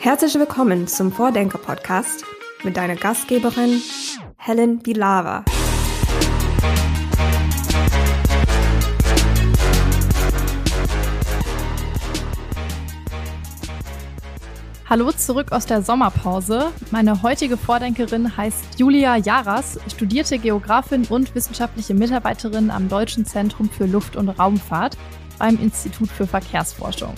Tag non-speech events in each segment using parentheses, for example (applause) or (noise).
Herzlich willkommen zum Vordenker-Podcast mit deiner Gastgeberin Helen Bilava. Hallo zurück aus der Sommerpause. Meine heutige Vordenkerin heißt Julia Jaras, studierte Geografin und wissenschaftliche Mitarbeiterin am Deutschen Zentrum für Luft- und Raumfahrt beim Institut für Verkehrsforschung.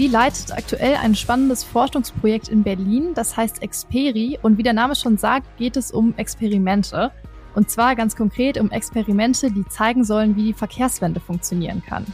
Sie leitet aktuell ein spannendes Forschungsprojekt in Berlin, das heißt Experi. Und wie der Name schon sagt, geht es um Experimente. Und zwar ganz konkret um Experimente, die zeigen sollen, wie die Verkehrswende funktionieren kann.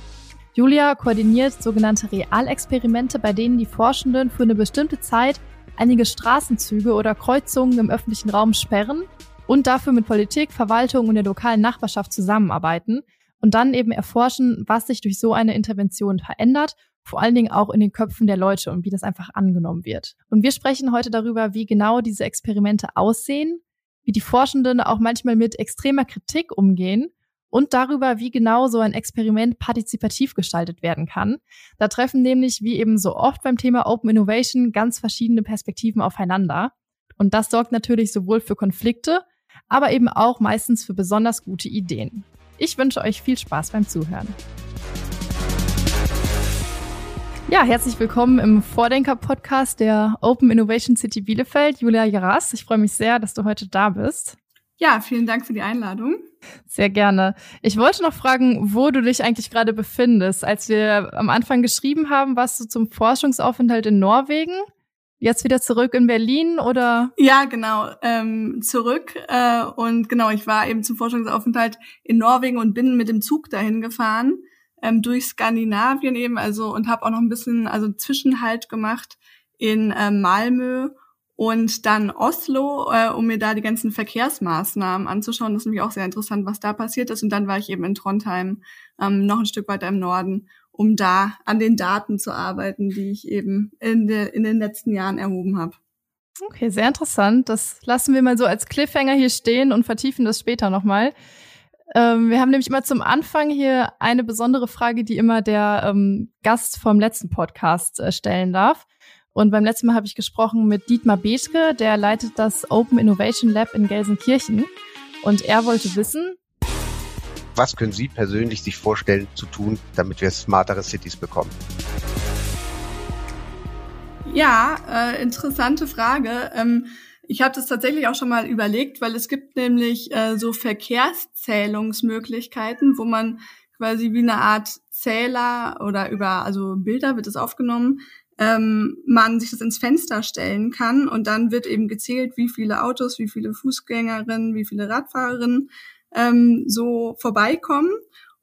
Julia koordiniert sogenannte Realexperimente, bei denen die Forschenden für eine bestimmte Zeit einige Straßenzüge oder Kreuzungen im öffentlichen Raum sperren und dafür mit Politik, Verwaltung und der lokalen Nachbarschaft zusammenarbeiten und dann eben erforschen, was sich durch so eine Intervention verändert vor allen Dingen auch in den Köpfen der Leute und wie das einfach angenommen wird. Und wir sprechen heute darüber, wie genau diese Experimente aussehen, wie die Forschenden auch manchmal mit extremer Kritik umgehen und darüber, wie genau so ein Experiment partizipativ gestaltet werden kann. Da treffen nämlich, wie eben so oft beim Thema Open Innovation, ganz verschiedene Perspektiven aufeinander. Und das sorgt natürlich sowohl für Konflikte, aber eben auch meistens für besonders gute Ideen. Ich wünsche euch viel Spaß beim Zuhören. Ja, herzlich willkommen im Vordenker-Podcast der Open Innovation City Bielefeld. Julia Jaras, ich freue mich sehr, dass du heute da bist. Ja, vielen Dank für die Einladung. Sehr gerne. Ich wollte noch fragen, wo du dich eigentlich gerade befindest. Als wir am Anfang geschrieben haben, warst du zum Forschungsaufenthalt in Norwegen. Jetzt wieder zurück in Berlin oder? Ja, genau, ähm, zurück. Äh, und genau, ich war eben zum Forschungsaufenthalt in Norwegen und bin mit dem Zug dahin gefahren ähm, durch Skandinavien eben, also und habe auch noch ein bisschen also Zwischenhalt gemacht in äh, Malmö und dann Oslo, äh, um mir da die ganzen Verkehrsmaßnahmen anzuschauen. Das ist nämlich auch sehr interessant, was da passiert ist. Und dann war ich eben in Trondheim, ähm, noch ein Stück weiter im Norden, um da an den Daten zu arbeiten, die ich eben in, de, in den letzten Jahren erhoben habe. Okay, sehr interessant. Das lassen wir mal so als Cliffhanger hier stehen und vertiefen das später nochmal. Ähm, wir haben nämlich immer zum Anfang hier eine besondere Frage, die immer der ähm, Gast vom letzten Podcast äh, stellen darf. Und beim letzten Mal habe ich gesprochen mit Dietmar Bethke, der leitet das Open Innovation Lab in Gelsenkirchen. Und er wollte wissen, was können Sie persönlich sich vorstellen zu tun, damit wir smartere Cities bekommen? Ja, äh, interessante Frage. Ähm, ich habe das tatsächlich auch schon mal überlegt, weil es gibt nämlich äh, so Verkehrszählungsmöglichkeiten, wo man quasi wie eine Art Zähler oder über also Bilder wird es aufgenommen, ähm, man sich das ins Fenster stellen kann und dann wird eben gezählt, wie viele Autos, wie viele Fußgängerinnen, wie viele Radfahrerinnen ähm, so vorbeikommen.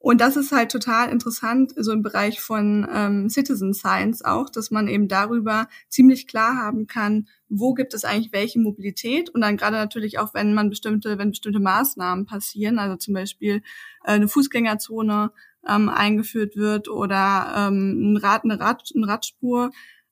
Und das ist halt total interessant, so im Bereich von ähm, Citizen Science auch, dass man eben darüber ziemlich klar haben kann, wo gibt es eigentlich welche Mobilität und dann gerade natürlich auch, wenn man bestimmte, wenn bestimmte Maßnahmen passieren, also zum Beispiel äh, eine Fußgängerzone ähm, eingeführt wird oder ähm, ein Rad, eine, Rad, eine Radspur,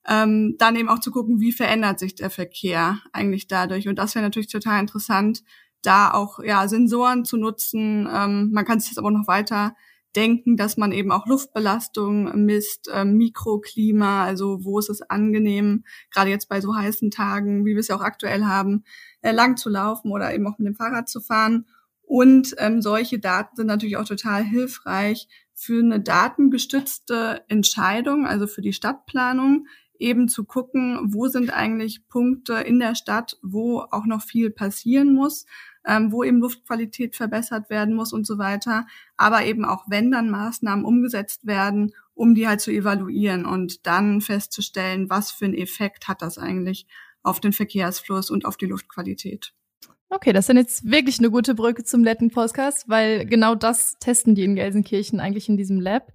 ähm, dann eben auch zu gucken, wie verändert sich der Verkehr eigentlich dadurch. Und das wäre natürlich total interessant, da auch ja Sensoren zu nutzen. Ähm, man kann sich das aber noch weiter denken, dass man eben auch Luftbelastung misst, äh, Mikroklima, also wo ist es angenehm, gerade jetzt bei so heißen Tagen, wie wir es ja auch aktuell haben, äh, lang zu laufen oder eben auch mit dem Fahrrad zu fahren. Und ähm, solche Daten sind natürlich auch total hilfreich für eine datengestützte Entscheidung, also für die Stadtplanung, eben zu gucken, wo sind eigentlich Punkte in der Stadt, wo auch noch viel passieren muss, ähm, wo eben Luftqualität verbessert werden muss und so weiter. Aber eben auch, wenn dann Maßnahmen umgesetzt werden, um die halt zu evaluieren und dann festzustellen, was für einen Effekt hat das eigentlich auf den Verkehrsfluss und auf die Luftqualität. Okay, das ist jetzt wirklich eine gute Brücke zum letzten Podcast, weil genau das testen die in Gelsenkirchen eigentlich in diesem Lab.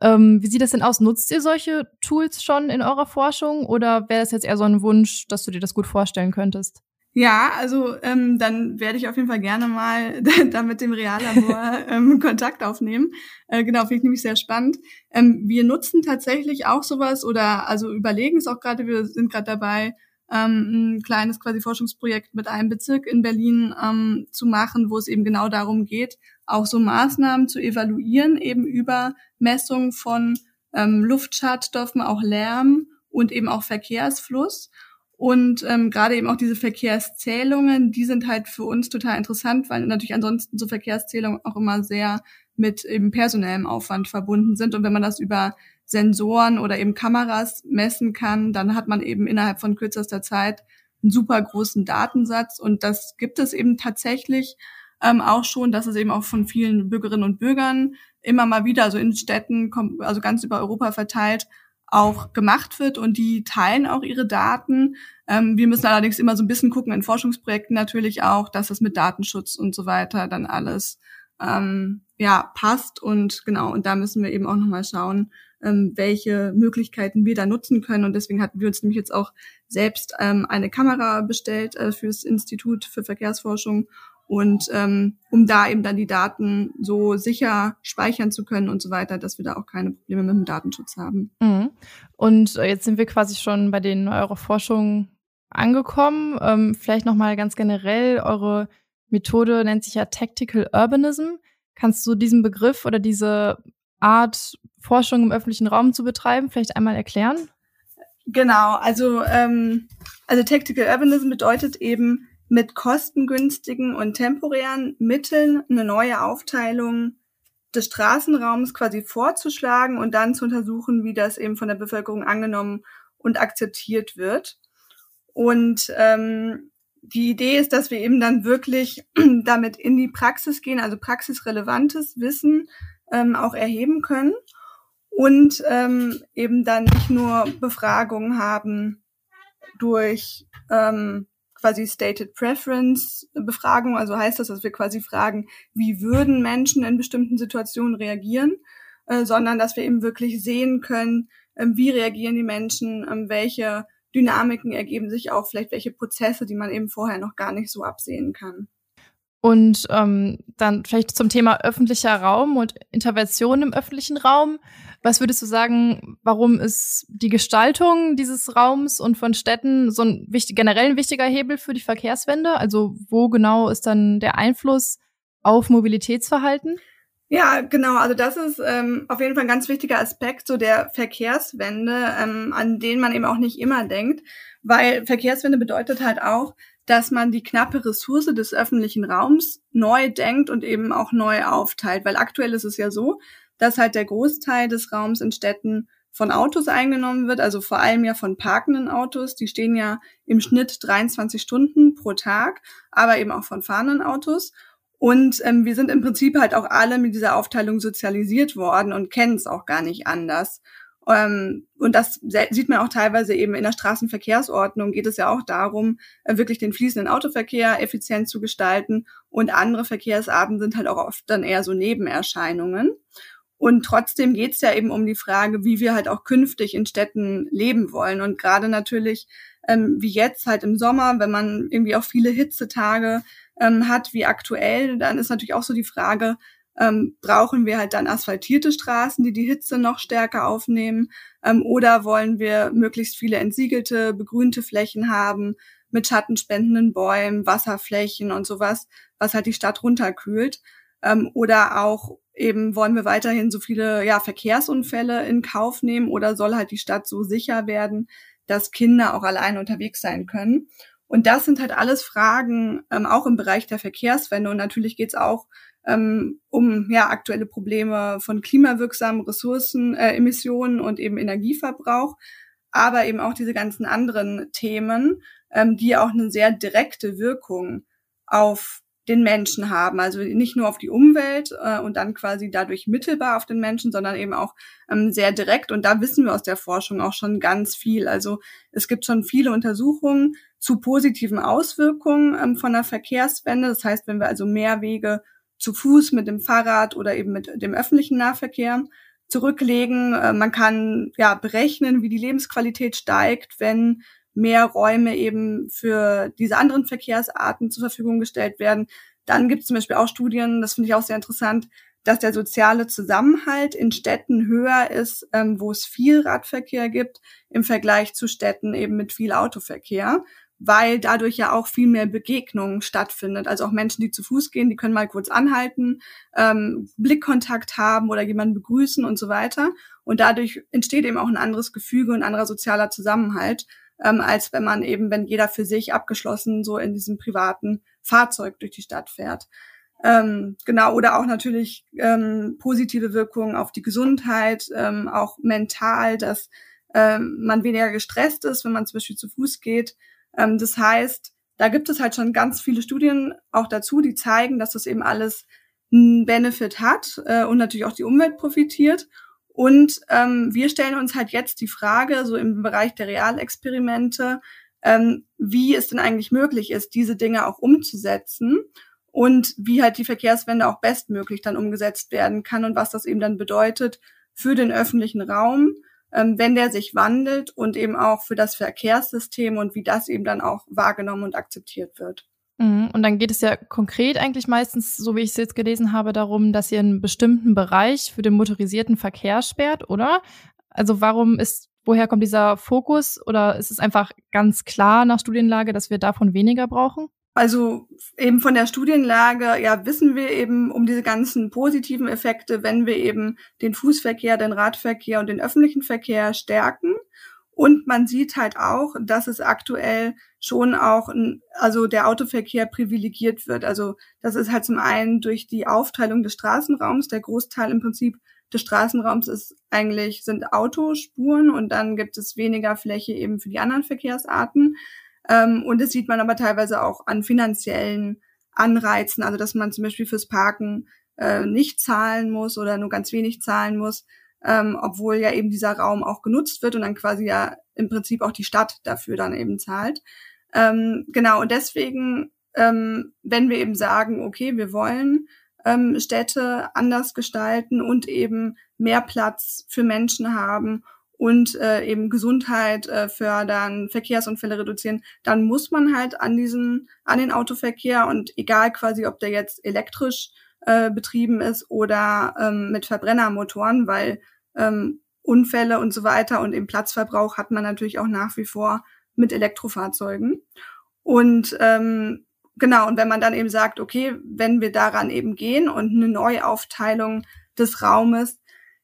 Ähm, wie sieht das denn aus? Nutzt ihr solche Tools schon in eurer Forschung oder wäre das jetzt eher so ein Wunsch, dass du dir das gut vorstellen könntest? Ja, also ähm, dann werde ich auf jeden Fall gerne mal (laughs) da mit dem Reallabor (laughs) ähm, Kontakt aufnehmen. Äh, genau, finde ich nämlich sehr spannend. Ähm, wir nutzen tatsächlich auch sowas oder also überlegen es auch gerade, wir sind gerade dabei, ähm, ein kleines quasi Forschungsprojekt mit einem Bezirk in Berlin ähm, zu machen, wo es eben genau darum geht, auch so Maßnahmen zu evaluieren, eben über Messung von ähm, Luftschadstoffen, auch Lärm und eben auch Verkehrsfluss. Und ähm, gerade eben auch diese Verkehrszählungen, die sind halt für uns total interessant, weil natürlich ansonsten so Verkehrszählungen auch immer sehr mit eben personellem Aufwand verbunden sind. Und wenn man das über Sensoren oder eben Kameras messen kann, dann hat man eben innerhalb von kürzester Zeit einen super großen Datensatz. Und das gibt es eben tatsächlich ähm, auch schon, dass es eben auch von vielen Bürgerinnen und Bürgern immer mal wieder, also in Städten, also ganz über Europa verteilt, auch gemacht wird und die teilen auch ihre Daten. Ähm, wir müssen allerdings immer so ein bisschen gucken in Forschungsprojekten natürlich auch, dass es mit Datenschutz und so weiter dann alles ähm, ja passt und genau und da müssen wir eben auch noch mal schauen, ähm, welche Möglichkeiten wir da nutzen können und deswegen hatten wir uns nämlich jetzt auch selbst ähm, eine Kamera bestellt äh, fürs Institut für Verkehrsforschung und ähm, um da eben dann die Daten so sicher speichern zu können und so weiter, dass wir da auch keine Probleme mit dem Datenschutz haben. Mhm. Und äh, jetzt sind wir quasi schon bei den eurer Forschung angekommen. Ähm, vielleicht noch mal ganz generell eure Methode nennt sich ja Tactical Urbanism. Kannst du diesen Begriff oder diese Art Forschung im öffentlichen Raum zu betreiben vielleicht einmal erklären? Genau, also ähm, also Tactical Urbanism bedeutet eben mit kostengünstigen und temporären Mitteln eine neue Aufteilung des Straßenraums quasi vorzuschlagen und dann zu untersuchen, wie das eben von der Bevölkerung angenommen und akzeptiert wird. Und ähm, die Idee ist, dass wir eben dann wirklich (clears throat) damit in die Praxis gehen, also praxisrelevantes Wissen ähm, auch erheben können und ähm, eben dann nicht nur Befragungen haben durch ähm, quasi Stated Preference Befragung. Also heißt das, dass wir quasi fragen, wie würden Menschen in bestimmten Situationen reagieren, äh, sondern dass wir eben wirklich sehen können, äh, wie reagieren die Menschen, äh, welche Dynamiken ergeben sich auch, vielleicht welche Prozesse, die man eben vorher noch gar nicht so absehen kann. Und ähm, dann vielleicht zum Thema öffentlicher Raum und Intervention im öffentlichen Raum. Was würdest du sagen, warum ist die Gestaltung dieses Raums und von Städten so ein wichtig, generell ein wichtiger Hebel für die Verkehrswende? Also wo genau ist dann der Einfluss auf Mobilitätsverhalten? Ja, genau. Also das ist ähm, auf jeden Fall ein ganz wichtiger Aspekt so der Verkehrswende, ähm, an den man eben auch nicht immer denkt, weil Verkehrswende bedeutet halt auch, dass man die knappe Ressource des öffentlichen Raums neu denkt und eben auch neu aufteilt. Weil aktuell ist es ja so, dass halt der Großteil des Raums in Städten von Autos eingenommen wird, also vor allem ja von parkenden Autos. Die stehen ja im Schnitt 23 Stunden pro Tag, aber eben auch von fahrenden Autos. Und ähm, wir sind im Prinzip halt auch alle mit dieser Aufteilung sozialisiert worden und kennen es auch gar nicht anders. Ähm, und das sieht man auch teilweise eben in der Straßenverkehrsordnung geht es ja auch darum, äh, wirklich den fließenden Autoverkehr effizient zu gestalten. Und andere Verkehrsarten sind halt auch oft dann eher so Nebenerscheinungen. Und trotzdem geht es ja eben um die Frage, wie wir halt auch künftig in Städten leben wollen. Und gerade natürlich, ähm, wie jetzt halt im Sommer, wenn man irgendwie auch viele Hitzetage ähm, hat, wie aktuell, dann ist natürlich auch so die Frage, ähm, brauchen wir halt dann asphaltierte Straßen, die die Hitze noch stärker aufnehmen? Ähm, oder wollen wir möglichst viele entsiegelte, begrünte Flächen haben mit schattenspendenden Bäumen, Wasserflächen und sowas, was halt die Stadt runterkühlt? Ähm, oder auch eben wollen wir weiterhin so viele ja, Verkehrsunfälle in Kauf nehmen oder soll halt die Stadt so sicher werden, dass Kinder auch alleine unterwegs sein können? Und das sind halt alles Fragen, ähm, auch im Bereich der Verkehrswende. Und natürlich geht's auch ähm, um ja aktuelle Probleme von klimawirksamen Ressourcen, äh, Emissionen und eben Energieverbrauch, aber eben auch diese ganzen anderen Themen, ähm, die auch eine sehr direkte Wirkung auf den Menschen haben. Also nicht nur auf die Umwelt äh, und dann quasi dadurch mittelbar auf den Menschen, sondern eben auch ähm, sehr direkt. Und da wissen wir aus der Forschung auch schon ganz viel. Also es gibt schon viele Untersuchungen zu positiven Auswirkungen ähm, von der Verkehrswende. Das heißt, wenn wir also mehr Wege zu Fuß mit dem Fahrrad oder eben mit dem öffentlichen Nahverkehr zurücklegen. Äh, man kann ja berechnen, wie die Lebensqualität steigt, wenn mehr Räume eben für diese anderen Verkehrsarten zur Verfügung gestellt werden. Dann gibt es zum Beispiel auch Studien, das finde ich auch sehr interessant, dass der soziale Zusammenhalt in Städten höher ist, ähm, wo es viel Radverkehr gibt, im Vergleich zu Städten eben mit viel Autoverkehr, weil dadurch ja auch viel mehr Begegnungen stattfindet. Also auch Menschen, die zu Fuß gehen, die können mal kurz anhalten, ähm, Blickkontakt haben oder jemanden begrüßen und so weiter. Und dadurch entsteht eben auch ein anderes Gefüge und anderer sozialer Zusammenhalt, ähm, als wenn man eben, wenn jeder für sich abgeschlossen so in diesem privaten Fahrzeug durch die Stadt fährt. Ähm, genau, oder auch natürlich ähm, positive Wirkungen auf die Gesundheit, ähm, auch mental, dass ähm, man weniger gestresst ist, wenn man zum Beispiel zu Fuß geht. Ähm, das heißt, da gibt es halt schon ganz viele Studien auch dazu, die zeigen, dass das eben alles einen Benefit hat äh, und natürlich auch die Umwelt profitiert. Und ähm, wir stellen uns halt jetzt die Frage, so im Bereich der Realexperimente, ähm, wie es denn eigentlich möglich ist, diese Dinge auch umzusetzen und wie halt die Verkehrswende auch bestmöglich dann umgesetzt werden kann und was das eben dann bedeutet für den öffentlichen Raum, wenn der sich wandelt und eben auch für das Verkehrssystem und wie das eben dann auch wahrgenommen und akzeptiert wird. Mhm. Und dann geht es ja konkret eigentlich meistens, so wie ich es jetzt gelesen habe, darum, dass ihr einen bestimmten Bereich für den motorisierten Verkehr sperrt, oder? Also warum ist, woher kommt dieser Fokus? Oder ist es einfach ganz klar nach Studienlage, dass wir davon weniger brauchen? Also eben von der Studienlage, ja, wissen wir eben um diese ganzen positiven Effekte, wenn wir eben den Fußverkehr, den Radverkehr und den öffentlichen Verkehr stärken. Und man sieht halt auch, dass es aktuell schon auch, also der Autoverkehr privilegiert wird. Also das ist halt zum einen durch die Aufteilung des Straßenraums. Der Großteil im Prinzip des Straßenraums ist eigentlich, sind Autospuren und dann gibt es weniger Fläche eben für die anderen Verkehrsarten. Ähm, und das sieht man aber teilweise auch an finanziellen Anreizen, also dass man zum Beispiel fürs Parken äh, nicht zahlen muss oder nur ganz wenig zahlen muss ähm, obwohl ja eben dieser Raum auch genutzt wird und dann quasi ja im Prinzip auch die Stadt dafür dann eben zahlt. Ähm, genau, und deswegen, ähm, wenn wir eben sagen, okay, wir wollen ähm, Städte anders gestalten und eben mehr Platz für Menschen haben und äh, eben Gesundheit äh, fördern, Verkehrsunfälle reduzieren, dann muss man halt an diesen, an den Autoverkehr und egal quasi, ob der jetzt elektrisch äh, betrieben ist oder ähm, mit Verbrennermotoren, weil ähm, Unfälle und so weiter und im Platzverbrauch hat man natürlich auch nach wie vor mit Elektrofahrzeugen. Und ähm, genau, und wenn man dann eben sagt, okay, wenn wir daran eben gehen und eine Neuaufteilung des Raumes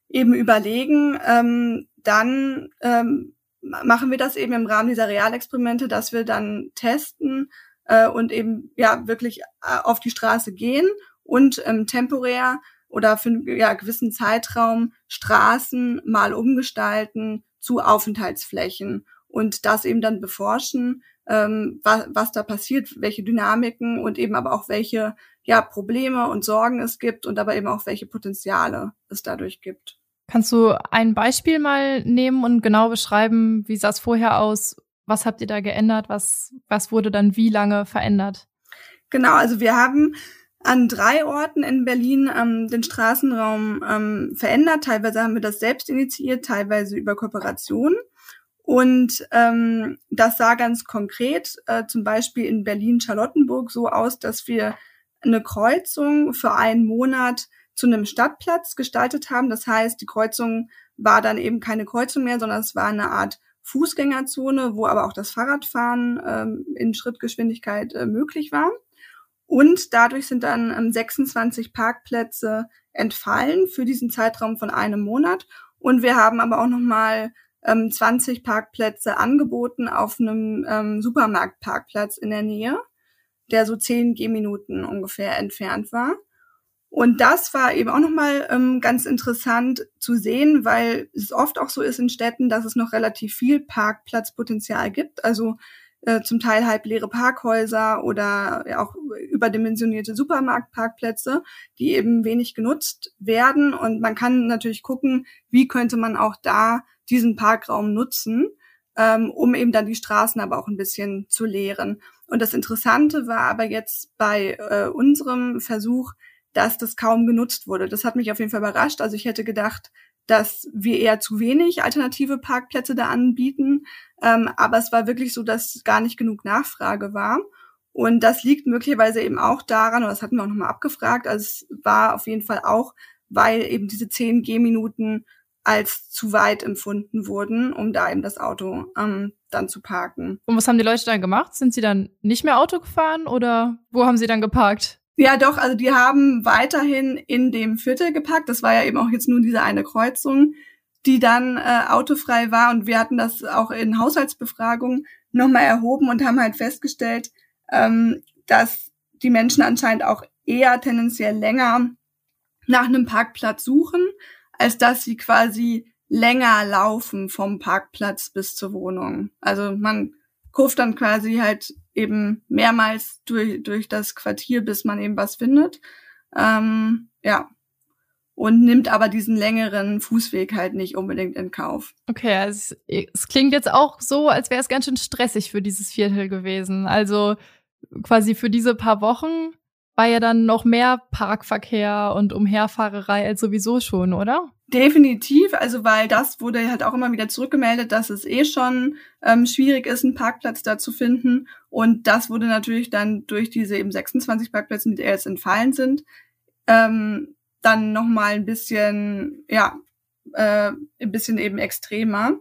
eben überlegen, ähm, dann ähm, machen wir das eben im Rahmen dieser Realexperimente, dass wir dann testen äh, und eben ja wirklich äh, auf die Straße gehen und ähm, temporär oder für einen ja, gewissen Zeitraum Straßen mal umgestalten zu Aufenthaltsflächen und das eben dann beforschen, ähm, was, was da passiert, welche Dynamiken und eben aber auch welche ja, Probleme und Sorgen es gibt und aber eben auch welche Potenziale es dadurch gibt. Kannst du ein Beispiel mal nehmen und genau beschreiben, wie sah es vorher aus? Was habt ihr da geändert? Was, was wurde dann wie lange verändert? Genau, also wir haben an drei Orten in Berlin ähm, den Straßenraum ähm, verändert. Teilweise haben wir das selbst initiiert, teilweise über Kooperation. Und ähm, das sah ganz konkret äh, zum Beispiel in Berlin-Charlottenburg so aus, dass wir eine Kreuzung für einen Monat zu einem Stadtplatz gestaltet haben. Das heißt, die Kreuzung war dann eben keine Kreuzung mehr, sondern es war eine Art Fußgängerzone, wo aber auch das Fahrradfahren ähm, in Schrittgeschwindigkeit äh, möglich war. Und dadurch sind dann 26 ähm, Parkplätze entfallen für diesen Zeitraum von einem Monat. Und wir haben aber auch nochmal ähm, 20 Parkplätze angeboten auf einem ähm, Supermarktparkplatz in der Nähe, der so 10 Gehminuten ungefähr entfernt war. Und das war eben auch nochmal ähm, ganz interessant zu sehen, weil es oft auch so ist in Städten, dass es noch relativ viel Parkplatzpotenzial gibt. Also äh, zum Teil halb leere Parkhäuser oder auch überdimensionierte Supermarktparkplätze, die eben wenig genutzt werden. Und man kann natürlich gucken, wie könnte man auch da diesen Parkraum nutzen, ähm, um eben dann die Straßen aber auch ein bisschen zu leeren. Und das Interessante war aber jetzt bei äh, unserem Versuch, dass das kaum genutzt wurde. Das hat mich auf jeden Fall überrascht. Also ich hätte gedacht, dass wir eher zu wenig alternative Parkplätze da anbieten. Ähm, aber es war wirklich so, dass gar nicht genug Nachfrage war. Und das liegt möglicherweise eben auch daran, und das hatten wir auch nochmal abgefragt, also es war auf jeden Fall auch, weil eben diese 10 Gehminuten als zu weit empfunden wurden, um da eben das Auto ähm, dann zu parken. Und was haben die Leute dann gemacht? Sind sie dann nicht mehr Auto gefahren oder wo haben sie dann geparkt? Ja, doch, also die haben weiterhin in dem Viertel geparkt. Das war ja eben auch jetzt nur diese eine Kreuzung, die dann äh, autofrei war. Und wir hatten das auch in Haushaltsbefragungen nochmal erhoben und haben halt festgestellt, ähm, dass die Menschen anscheinend auch eher tendenziell länger nach einem Parkplatz suchen, als dass sie quasi länger laufen vom Parkplatz bis zur Wohnung. Also man kurft dann quasi halt eben mehrmals durch, durch das Quartier, bis man eben was findet. Ähm, ja. Und nimmt aber diesen längeren Fußweg halt nicht unbedingt in Kauf. Okay, es, es klingt jetzt auch so, als wäre es ganz schön stressig für dieses Viertel gewesen. Also quasi für diese paar Wochen war ja dann noch mehr Parkverkehr und Umherfahrerei als sowieso schon, oder? Definitiv, also weil das wurde halt auch immer wieder zurückgemeldet, dass es eh schon ähm, schwierig ist, einen Parkplatz da zu finden. Und das wurde natürlich dann durch diese eben 26 Parkplätze, die jetzt entfallen sind, ähm, dann nochmal ein bisschen, ja, äh, ein bisschen eben extremer.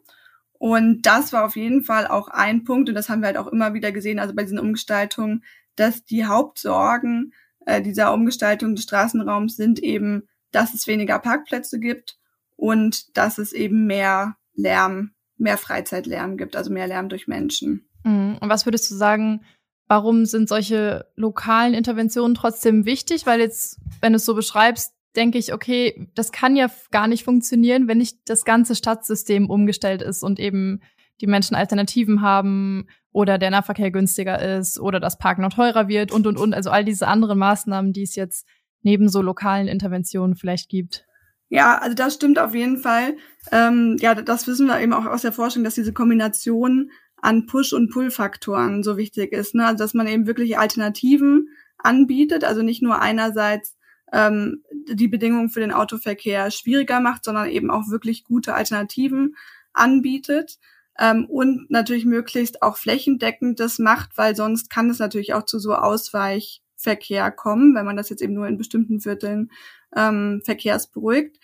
Und das war auf jeden Fall auch ein Punkt, und das haben wir halt auch immer wieder gesehen, also bei diesen Umgestaltungen, dass die Hauptsorgen äh, dieser Umgestaltung des Straßenraums sind eben, dass es weniger Parkplätze gibt und dass es eben mehr Lärm, mehr Freizeitlärm gibt, also mehr Lärm durch Menschen. Mhm. Und was würdest du sagen, warum sind solche lokalen Interventionen trotzdem wichtig? Weil jetzt, wenn du es so beschreibst, denke ich, okay, das kann ja gar nicht funktionieren, wenn nicht das ganze Stadtsystem umgestellt ist und eben die Menschen Alternativen haben oder der Nahverkehr günstiger ist oder das Parken noch teurer wird und, und, und. Also all diese anderen Maßnahmen, die es jetzt neben so lokalen Interventionen vielleicht gibt. Ja, also das stimmt auf jeden Fall. Ähm, ja, das wissen wir eben auch aus der Forschung, dass diese Kombination an Push- und Pull-Faktoren so wichtig ist. Ne? Also dass man eben wirklich Alternativen anbietet, also nicht nur einerseits ähm, die Bedingungen für den Autoverkehr schwieriger macht, sondern eben auch wirklich gute Alternativen anbietet ähm, und natürlich möglichst auch flächendeckend das macht, weil sonst kann es natürlich auch zu so Ausweichverkehr kommen, wenn man das jetzt eben nur in bestimmten Vierteln ähm, verkehrsberuhigt.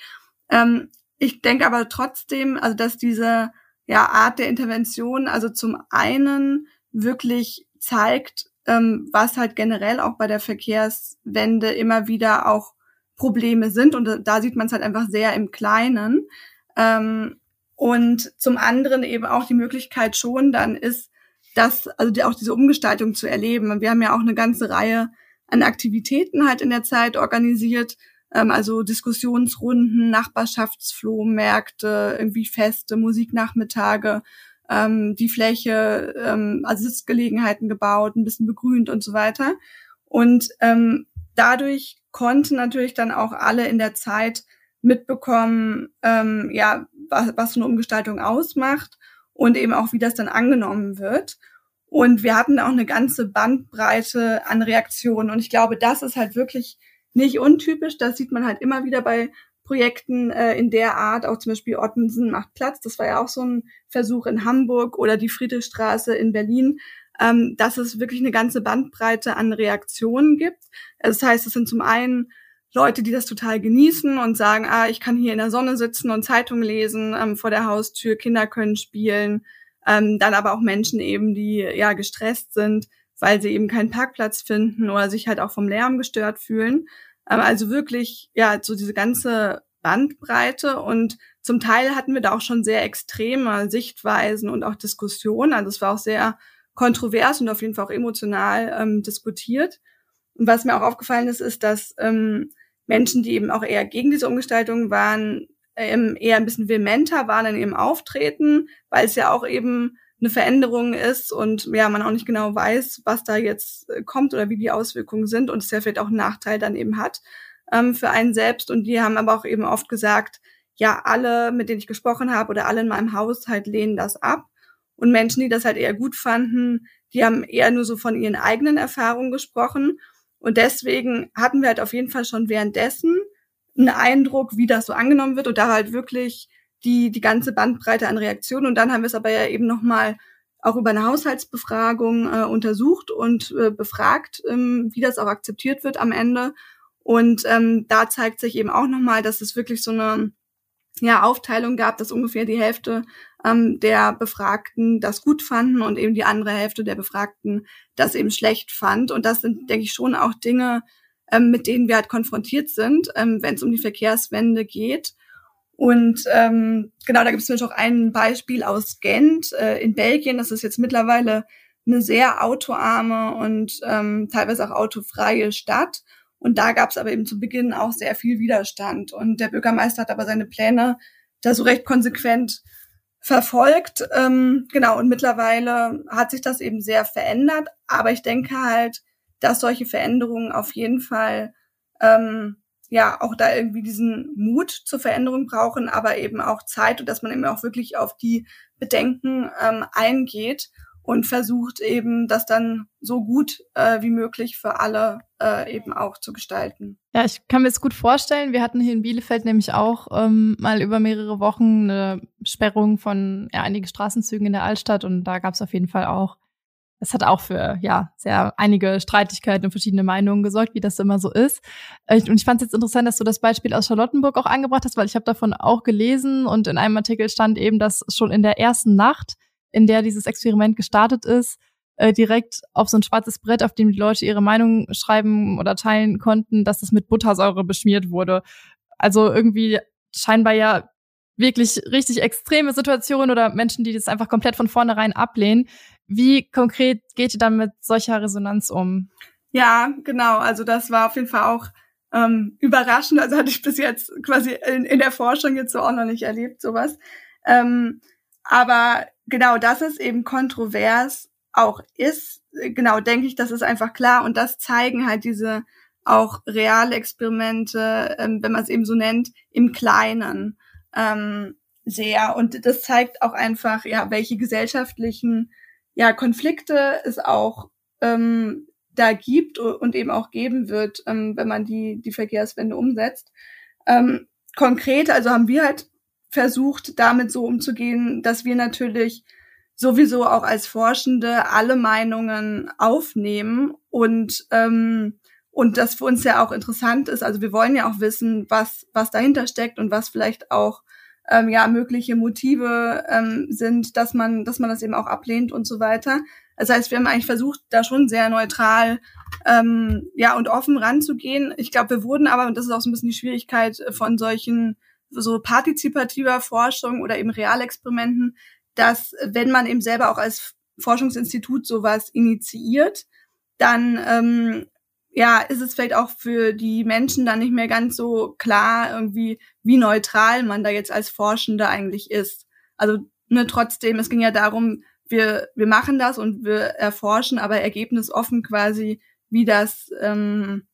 Ähm, ich denke aber trotzdem, also dass diese ja, Art der Intervention, also zum einen wirklich zeigt, ähm, was halt generell auch bei der Verkehrswende immer wieder auch Probleme sind. Und da sieht man es halt einfach sehr im Kleinen. Ähm, und zum anderen eben auch die Möglichkeit schon dann ist, das, also die, auch diese Umgestaltung zu erleben. Wir haben ja auch eine ganze Reihe an Aktivitäten halt in der Zeit organisiert, also Diskussionsrunden, Nachbarschaftsflohmärkte, irgendwie Feste, Musiknachmittage, ähm, die Fläche, ähm, also Sitzgelegenheiten gebaut, ein bisschen begrünt und so weiter. Und ähm, dadurch konnten natürlich dann auch alle in der Zeit mitbekommen, ähm, ja, was, was so eine Umgestaltung ausmacht und eben auch, wie das dann angenommen wird. Und wir hatten auch eine ganze Bandbreite an Reaktionen. Und ich glaube, das ist halt wirklich nicht untypisch. Das sieht man halt immer wieder bei Projekten äh, in der Art, auch zum Beispiel Ottensen macht Platz. Das war ja auch so ein Versuch in Hamburg oder die Friedrichstraße in Berlin, ähm, dass es wirklich eine ganze Bandbreite an Reaktionen gibt. Das heißt, es sind zum einen Leute, die das total genießen und sagen, ah, ich kann hier in der Sonne sitzen und Zeitung lesen ähm, vor der Haustür, Kinder können spielen. Ähm, dann aber auch Menschen eben, die ja gestresst sind, weil sie eben keinen Parkplatz finden oder sich halt auch vom Lärm gestört fühlen. Ähm, also wirklich, ja, so diese ganze Bandbreite und zum Teil hatten wir da auch schon sehr extreme Sichtweisen und auch Diskussionen. Also es war auch sehr kontrovers und auf jeden Fall auch emotional ähm, diskutiert. Und was mir auch aufgefallen ist, ist, dass ähm, Menschen, die eben auch eher gegen diese Umgestaltung waren, ähm, eher ein bisschen vehementer waren in ihrem Auftreten, weil es ja auch eben eine Veränderung ist und ja, man auch nicht genau weiß, was da jetzt äh, kommt oder wie die Auswirkungen sind und es ja vielleicht auch einen Nachteil dann eben hat ähm, für einen selbst. Und die haben aber auch eben oft gesagt, ja, alle, mit denen ich gesprochen habe oder alle in meinem Haushalt lehnen das ab. Und Menschen, die das halt eher gut fanden, die haben eher nur so von ihren eigenen Erfahrungen gesprochen. Und deswegen hatten wir halt auf jeden Fall schon währenddessen einen Eindruck, wie das so angenommen wird und da halt wirklich die, die ganze Bandbreite an Reaktionen. Und dann haben wir es aber ja eben nochmal auch über eine Haushaltsbefragung äh, untersucht und äh, befragt, ähm, wie das auch akzeptiert wird am Ende. Und ähm, da zeigt sich eben auch nochmal, dass es wirklich so eine ja, Aufteilung gab, dass ungefähr die Hälfte ähm, der Befragten das gut fanden und eben die andere Hälfte der Befragten das eben schlecht fand. Und das sind, denke ich, schon auch Dinge, ähm, mit denen wir halt konfrontiert sind, ähm, wenn es um die Verkehrswende geht. Und ähm, genau, da gibt es auch ein Beispiel aus Gent äh, in Belgien. Das ist jetzt mittlerweile eine sehr autoarme und ähm, teilweise auch autofreie Stadt. Und da gab es aber eben zu Beginn auch sehr viel Widerstand. Und der Bürgermeister hat aber seine Pläne da so recht konsequent verfolgt. Ähm, genau, und mittlerweile hat sich das eben sehr verändert. Aber ich denke halt, dass solche Veränderungen auf jeden Fall ähm, ja auch da irgendwie diesen Mut zur Veränderung brauchen, aber eben auch Zeit und dass man eben auch wirklich auf die Bedenken ähm, eingeht und versucht eben das dann so gut äh, wie möglich für alle äh, eben auch zu gestalten. Ja, ich kann mir das gut vorstellen. Wir hatten hier in Bielefeld nämlich auch ähm, mal über mehrere Wochen eine Sperrung von ja, einigen Straßenzügen in der Altstadt und da gab es auf jeden Fall auch es hat auch für ja sehr einige Streitigkeiten und verschiedene Meinungen gesorgt, wie das immer so ist. Und ich fand es jetzt interessant, dass du das Beispiel aus Charlottenburg auch angebracht hast, weil ich habe davon auch gelesen und in einem Artikel stand eben, dass schon in der ersten Nacht, in der dieses Experiment gestartet ist, äh, direkt auf so ein schwarzes Brett, auf dem die Leute ihre Meinung schreiben oder teilen konnten, dass es mit Buttersäure beschmiert wurde. Also irgendwie scheinbar ja wirklich richtig extreme Situationen oder Menschen, die das einfach komplett von vornherein ablehnen. Wie konkret geht ihr dann mit solcher Resonanz um? Ja, genau. Also das war auf jeden Fall auch ähm, überraschend. Also hatte ich bis jetzt quasi in, in der Forschung jetzt so auch noch nicht erlebt, sowas. Ähm, aber genau, dass es eben kontrovers auch ist, genau, denke ich, das ist einfach klar. Und das zeigen halt diese auch reale Experimente, ähm, wenn man es eben so nennt, im Kleinen ähm, sehr. Und das zeigt auch einfach, ja, welche gesellschaftlichen ja, Konflikte es auch ähm, da gibt und eben auch geben wird, ähm, wenn man die, die Verkehrswende umsetzt. Ähm, konkret, also haben wir halt versucht, damit so umzugehen, dass wir natürlich sowieso auch als Forschende alle Meinungen aufnehmen und ähm, und das für uns ja auch interessant ist. Also wir wollen ja auch wissen, was was dahinter steckt und was vielleicht auch ähm, ja mögliche Motive ähm, sind, dass man, dass man das eben auch ablehnt und so weiter. Das heißt, wir haben eigentlich versucht, da schon sehr neutral ähm, ja und offen ranzugehen. Ich glaube, wir wurden aber, und das ist auch so ein bisschen die Schwierigkeit von solchen so partizipativer Forschung oder eben Realexperimenten, dass wenn man eben selber auch als Forschungsinstitut sowas initiiert, dann ähm, ja, ist es vielleicht auch für die Menschen dann nicht mehr ganz so klar irgendwie, wie neutral man da jetzt als Forschende eigentlich ist. Also ne, trotzdem, es ging ja darum, wir, wir machen das und wir erforschen, aber ergebnisoffen quasi, wie das ähm,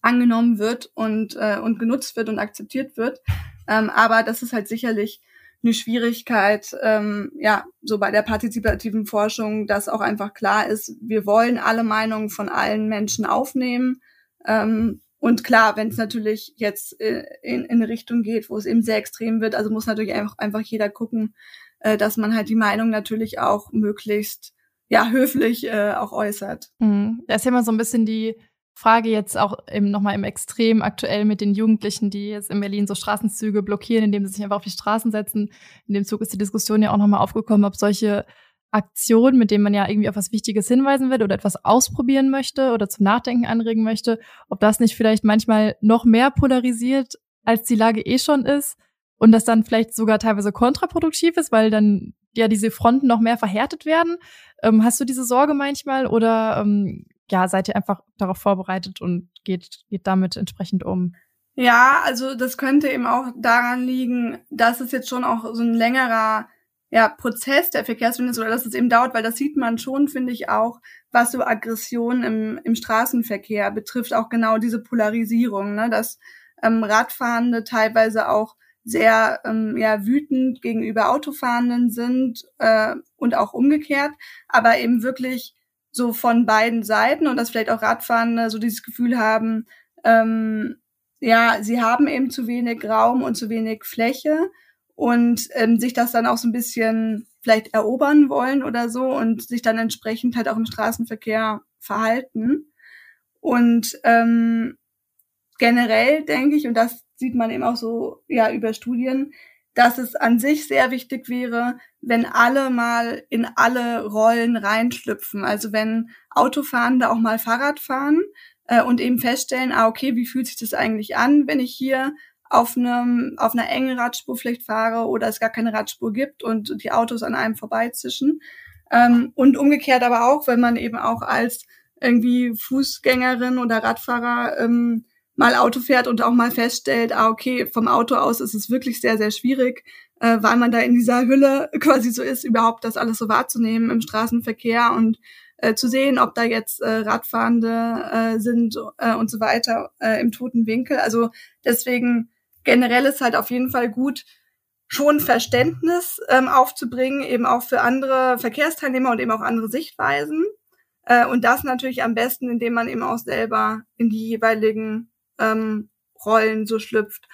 angenommen wird und, äh, und genutzt wird und akzeptiert wird. Ähm, aber das ist halt sicherlich eine Schwierigkeit, ähm, ja, so bei der partizipativen Forschung, dass auch einfach klar ist, wir wollen alle Meinungen von allen Menschen aufnehmen. Ähm, und klar, wenn es natürlich jetzt äh, in, in eine Richtung geht, wo es eben sehr extrem wird, also muss natürlich einfach, einfach jeder gucken, äh, dass man halt die Meinung natürlich auch möglichst ja höflich äh, auch äußert. Mhm. Da ist immer so ein bisschen die Frage jetzt auch eben nochmal im Extrem aktuell mit den Jugendlichen, die jetzt in Berlin so Straßenzüge blockieren, indem sie sich einfach auf die Straßen setzen. In dem Zug ist die Diskussion ja auch nochmal aufgekommen, ob solche Aktionen, mit denen man ja irgendwie auf was Wichtiges hinweisen will oder etwas ausprobieren möchte oder zum Nachdenken anregen möchte, ob das nicht vielleicht manchmal noch mehr polarisiert, als die Lage eh schon ist und das dann vielleicht sogar teilweise kontraproduktiv ist, weil dann ja diese Fronten noch mehr verhärtet werden. Ähm, hast du diese Sorge manchmal oder ähm, ja, seid ihr einfach darauf vorbereitet und geht, geht damit entsprechend um? Ja, also das könnte eben auch daran liegen, dass es jetzt schon auch so ein längerer ja, Prozess der Verkehrswende ist oder dass es eben dauert, weil das sieht man schon, finde ich auch, was so Aggression im, im Straßenverkehr betrifft, auch genau diese Polarisierung, ne, dass ähm, Radfahrende teilweise auch sehr ähm, ja, wütend gegenüber Autofahrenden sind äh, und auch umgekehrt, aber eben wirklich so von beiden Seiten und dass vielleicht auch Radfahrende so dieses Gefühl haben, ähm, ja, sie haben eben zu wenig Raum und zu wenig Fläche und ähm, sich das dann auch so ein bisschen vielleicht erobern wollen oder so und sich dann entsprechend halt auch im Straßenverkehr verhalten. Und ähm, generell denke ich, und das sieht man eben auch so ja über Studien, dass es an sich sehr wichtig wäre, wenn alle mal in alle Rollen reinschlüpfen. Also wenn Autofahrende auch mal Fahrrad fahren äh, und eben feststellen, ah, okay, wie fühlt sich das eigentlich an, wenn ich hier auf einem auf einer engen Radspur vielleicht fahre oder es gar keine Radspur gibt und die Autos an einem vorbeizischen. Ähm, und umgekehrt aber auch, wenn man eben auch als irgendwie Fußgängerin oder Radfahrer ähm, mal Auto fährt und auch mal feststellt, ah, okay, vom Auto aus ist es wirklich sehr, sehr schwierig, äh, weil man da in dieser Hülle (laughs) quasi so ist, überhaupt das alles so wahrzunehmen im Straßenverkehr und äh, zu sehen, ob da jetzt äh, Radfahrende äh, sind äh, und so weiter äh, im toten Winkel. Also deswegen generell ist halt auf jeden Fall gut, schon Verständnis ähm, aufzubringen, eben auch für andere Verkehrsteilnehmer und eben auch andere Sichtweisen. Äh, und das natürlich am besten, indem man eben auch selber in die jeweiligen ähm, Rollen so schlüpft.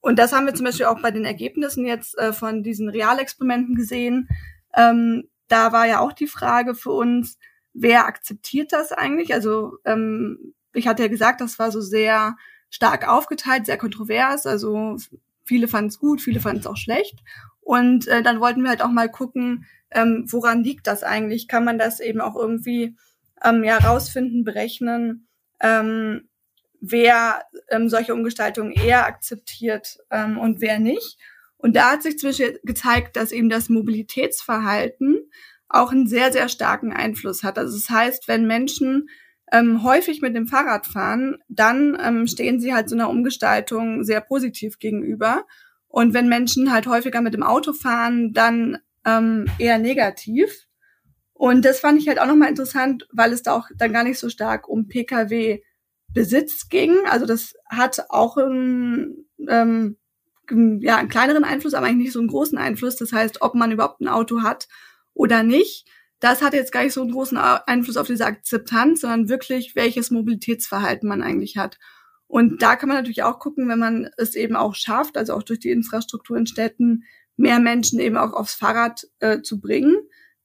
Und das haben wir zum Beispiel auch bei den Ergebnissen jetzt äh, von diesen Realexperimenten gesehen. Ähm, da war ja auch die Frage für uns, wer akzeptiert das eigentlich? Also ähm, ich hatte ja gesagt, das war so sehr stark aufgeteilt, sehr kontrovers. Also viele fanden es gut, viele fanden es auch schlecht. Und äh, dann wollten wir halt auch mal gucken, ähm, woran liegt das eigentlich? Kann man das eben auch irgendwie ähm, ja rausfinden, berechnen? Ähm, wer ähm, solche Umgestaltungen eher akzeptiert ähm, und wer nicht. Und da hat sich zwischen gezeigt, dass eben das Mobilitätsverhalten auch einen sehr, sehr starken Einfluss hat. Also das heißt, wenn Menschen ähm, häufig mit dem Fahrrad fahren, dann ähm, stehen sie halt so einer Umgestaltung sehr positiv gegenüber. Und wenn Menschen halt häufiger mit dem Auto fahren, dann ähm, eher negativ. Und das fand ich halt auch nochmal interessant, weil es da auch dann gar nicht so stark um Pkw Besitz ging. Also das hat auch einen, ähm, ja, einen kleineren Einfluss, aber eigentlich nicht so einen großen Einfluss. Das heißt, ob man überhaupt ein Auto hat oder nicht, das hat jetzt gar nicht so einen großen Einfluss auf diese Akzeptanz, sondern wirklich, welches Mobilitätsverhalten man eigentlich hat. Und da kann man natürlich auch gucken, wenn man es eben auch schafft, also auch durch die Infrastruktur in Städten, mehr Menschen eben auch aufs Fahrrad äh, zu bringen,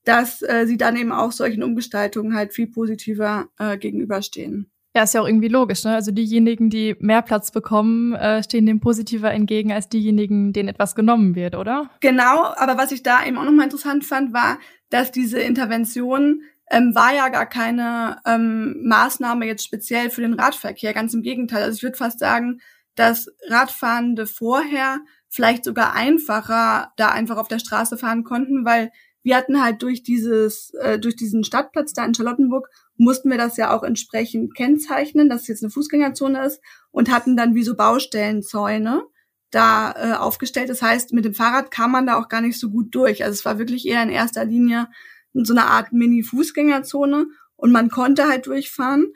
dass äh, sie dann eben auch solchen Umgestaltungen halt viel positiver äh, gegenüberstehen. Ja, ist ja auch irgendwie logisch, ne? Also diejenigen, die mehr Platz bekommen, äh, stehen dem positiver entgegen als diejenigen, denen etwas genommen wird, oder? Genau, aber was ich da eben auch nochmal interessant fand, war, dass diese Intervention ähm, war ja gar keine ähm, Maßnahme jetzt speziell für den Radverkehr. Ganz im Gegenteil. Also ich würde fast sagen, dass Radfahrende vorher vielleicht sogar einfacher da einfach auf der Straße fahren konnten, weil wir hatten halt durch dieses, äh, durch diesen Stadtplatz da in Charlottenburg mussten wir das ja auch entsprechend kennzeichnen, dass es jetzt eine Fußgängerzone ist und hatten dann wie so Baustellenzäune da äh, aufgestellt. Das heißt, mit dem Fahrrad kam man da auch gar nicht so gut durch. Also es war wirklich eher in erster Linie so eine Art Mini-Fußgängerzone und man konnte halt durchfahren.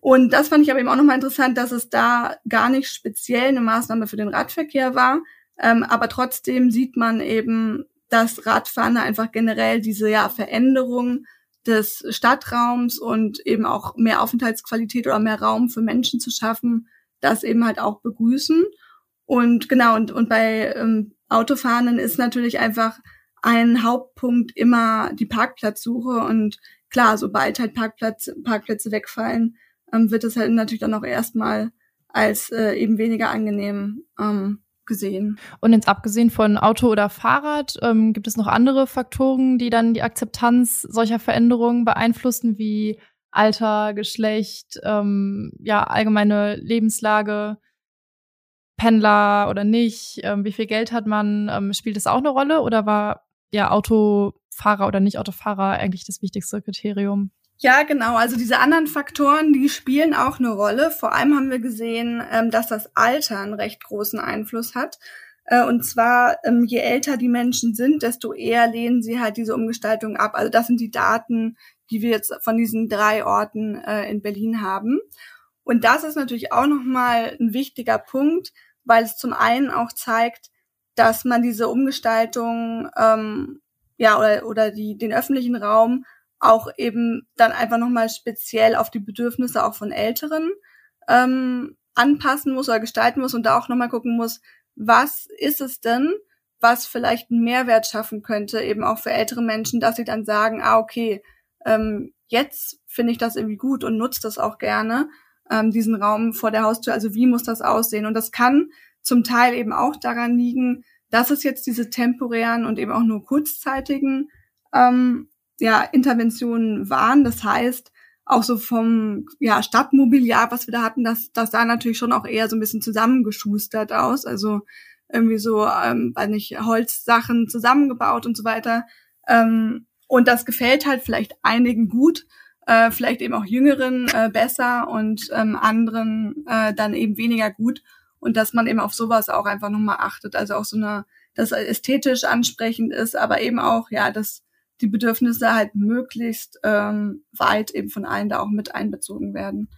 Und das fand ich aber eben auch nochmal interessant, dass es da gar nicht speziell eine Maßnahme für den Radverkehr war. Ähm, aber trotzdem sieht man eben, dass Radfahren einfach generell diese ja, Veränderung des Stadtraums und eben auch mehr Aufenthaltsqualität oder mehr Raum für Menschen zu schaffen, das eben halt auch begrüßen. Und genau, und, und bei ähm, Autofahrenden ist natürlich einfach ein Hauptpunkt immer die Parkplatzsuche. Und klar, sobald halt Parkplatz, Parkplätze wegfallen, ähm, wird es halt natürlich dann auch erstmal als äh, eben weniger angenehm ähm, gesehen. Und jetzt abgesehen von Auto oder Fahrrad, ähm, gibt es noch andere Faktoren, die dann die Akzeptanz solcher Veränderungen beeinflussen, wie Alter, Geschlecht, ähm, ja, allgemeine Lebenslage, Pendler oder nicht, ähm, wie viel Geld hat man, ähm, spielt das auch eine Rolle oder war ja Autofahrer oder nicht Autofahrer eigentlich das wichtigste Kriterium? Ja, genau. Also diese anderen Faktoren, die spielen auch eine Rolle. Vor allem haben wir gesehen, ähm, dass das Alter einen recht großen Einfluss hat. Äh, und zwar, ähm, je älter die Menschen sind, desto eher lehnen sie halt diese Umgestaltung ab. Also das sind die Daten, die wir jetzt von diesen drei Orten äh, in Berlin haben. Und das ist natürlich auch nochmal ein wichtiger Punkt, weil es zum einen auch zeigt, dass man diese Umgestaltung ähm, ja oder, oder die, den öffentlichen Raum auch eben dann einfach nochmal speziell auf die Bedürfnisse auch von Älteren ähm, anpassen muss oder gestalten muss und da auch nochmal gucken muss, was ist es denn, was vielleicht einen Mehrwert schaffen könnte, eben auch für ältere Menschen, dass sie dann sagen, ah, okay, ähm, jetzt finde ich das irgendwie gut und nutze das auch gerne, ähm, diesen Raum vor der Haustür. Also wie muss das aussehen? Und das kann zum Teil eben auch daran liegen, dass es jetzt diese temporären und eben auch nur kurzzeitigen ähm, ja, Interventionen waren. Das heißt, auch so vom ja, Stadtmobiliar, was wir da hatten, das, das sah natürlich schon auch eher so ein bisschen zusammengeschustert aus. Also irgendwie so, ähm, weiß nicht, Holzsachen zusammengebaut und so weiter. Ähm, und das gefällt halt vielleicht einigen gut, äh, vielleicht eben auch Jüngeren äh, besser und ähm, anderen äh, dann eben weniger gut. Und dass man eben auf sowas auch einfach nochmal achtet. Also auch so eine, dass ästhetisch ansprechend ist, aber eben auch, ja, dass die Bedürfnisse halt möglichst ähm, weit eben von allen da auch mit einbezogen werden.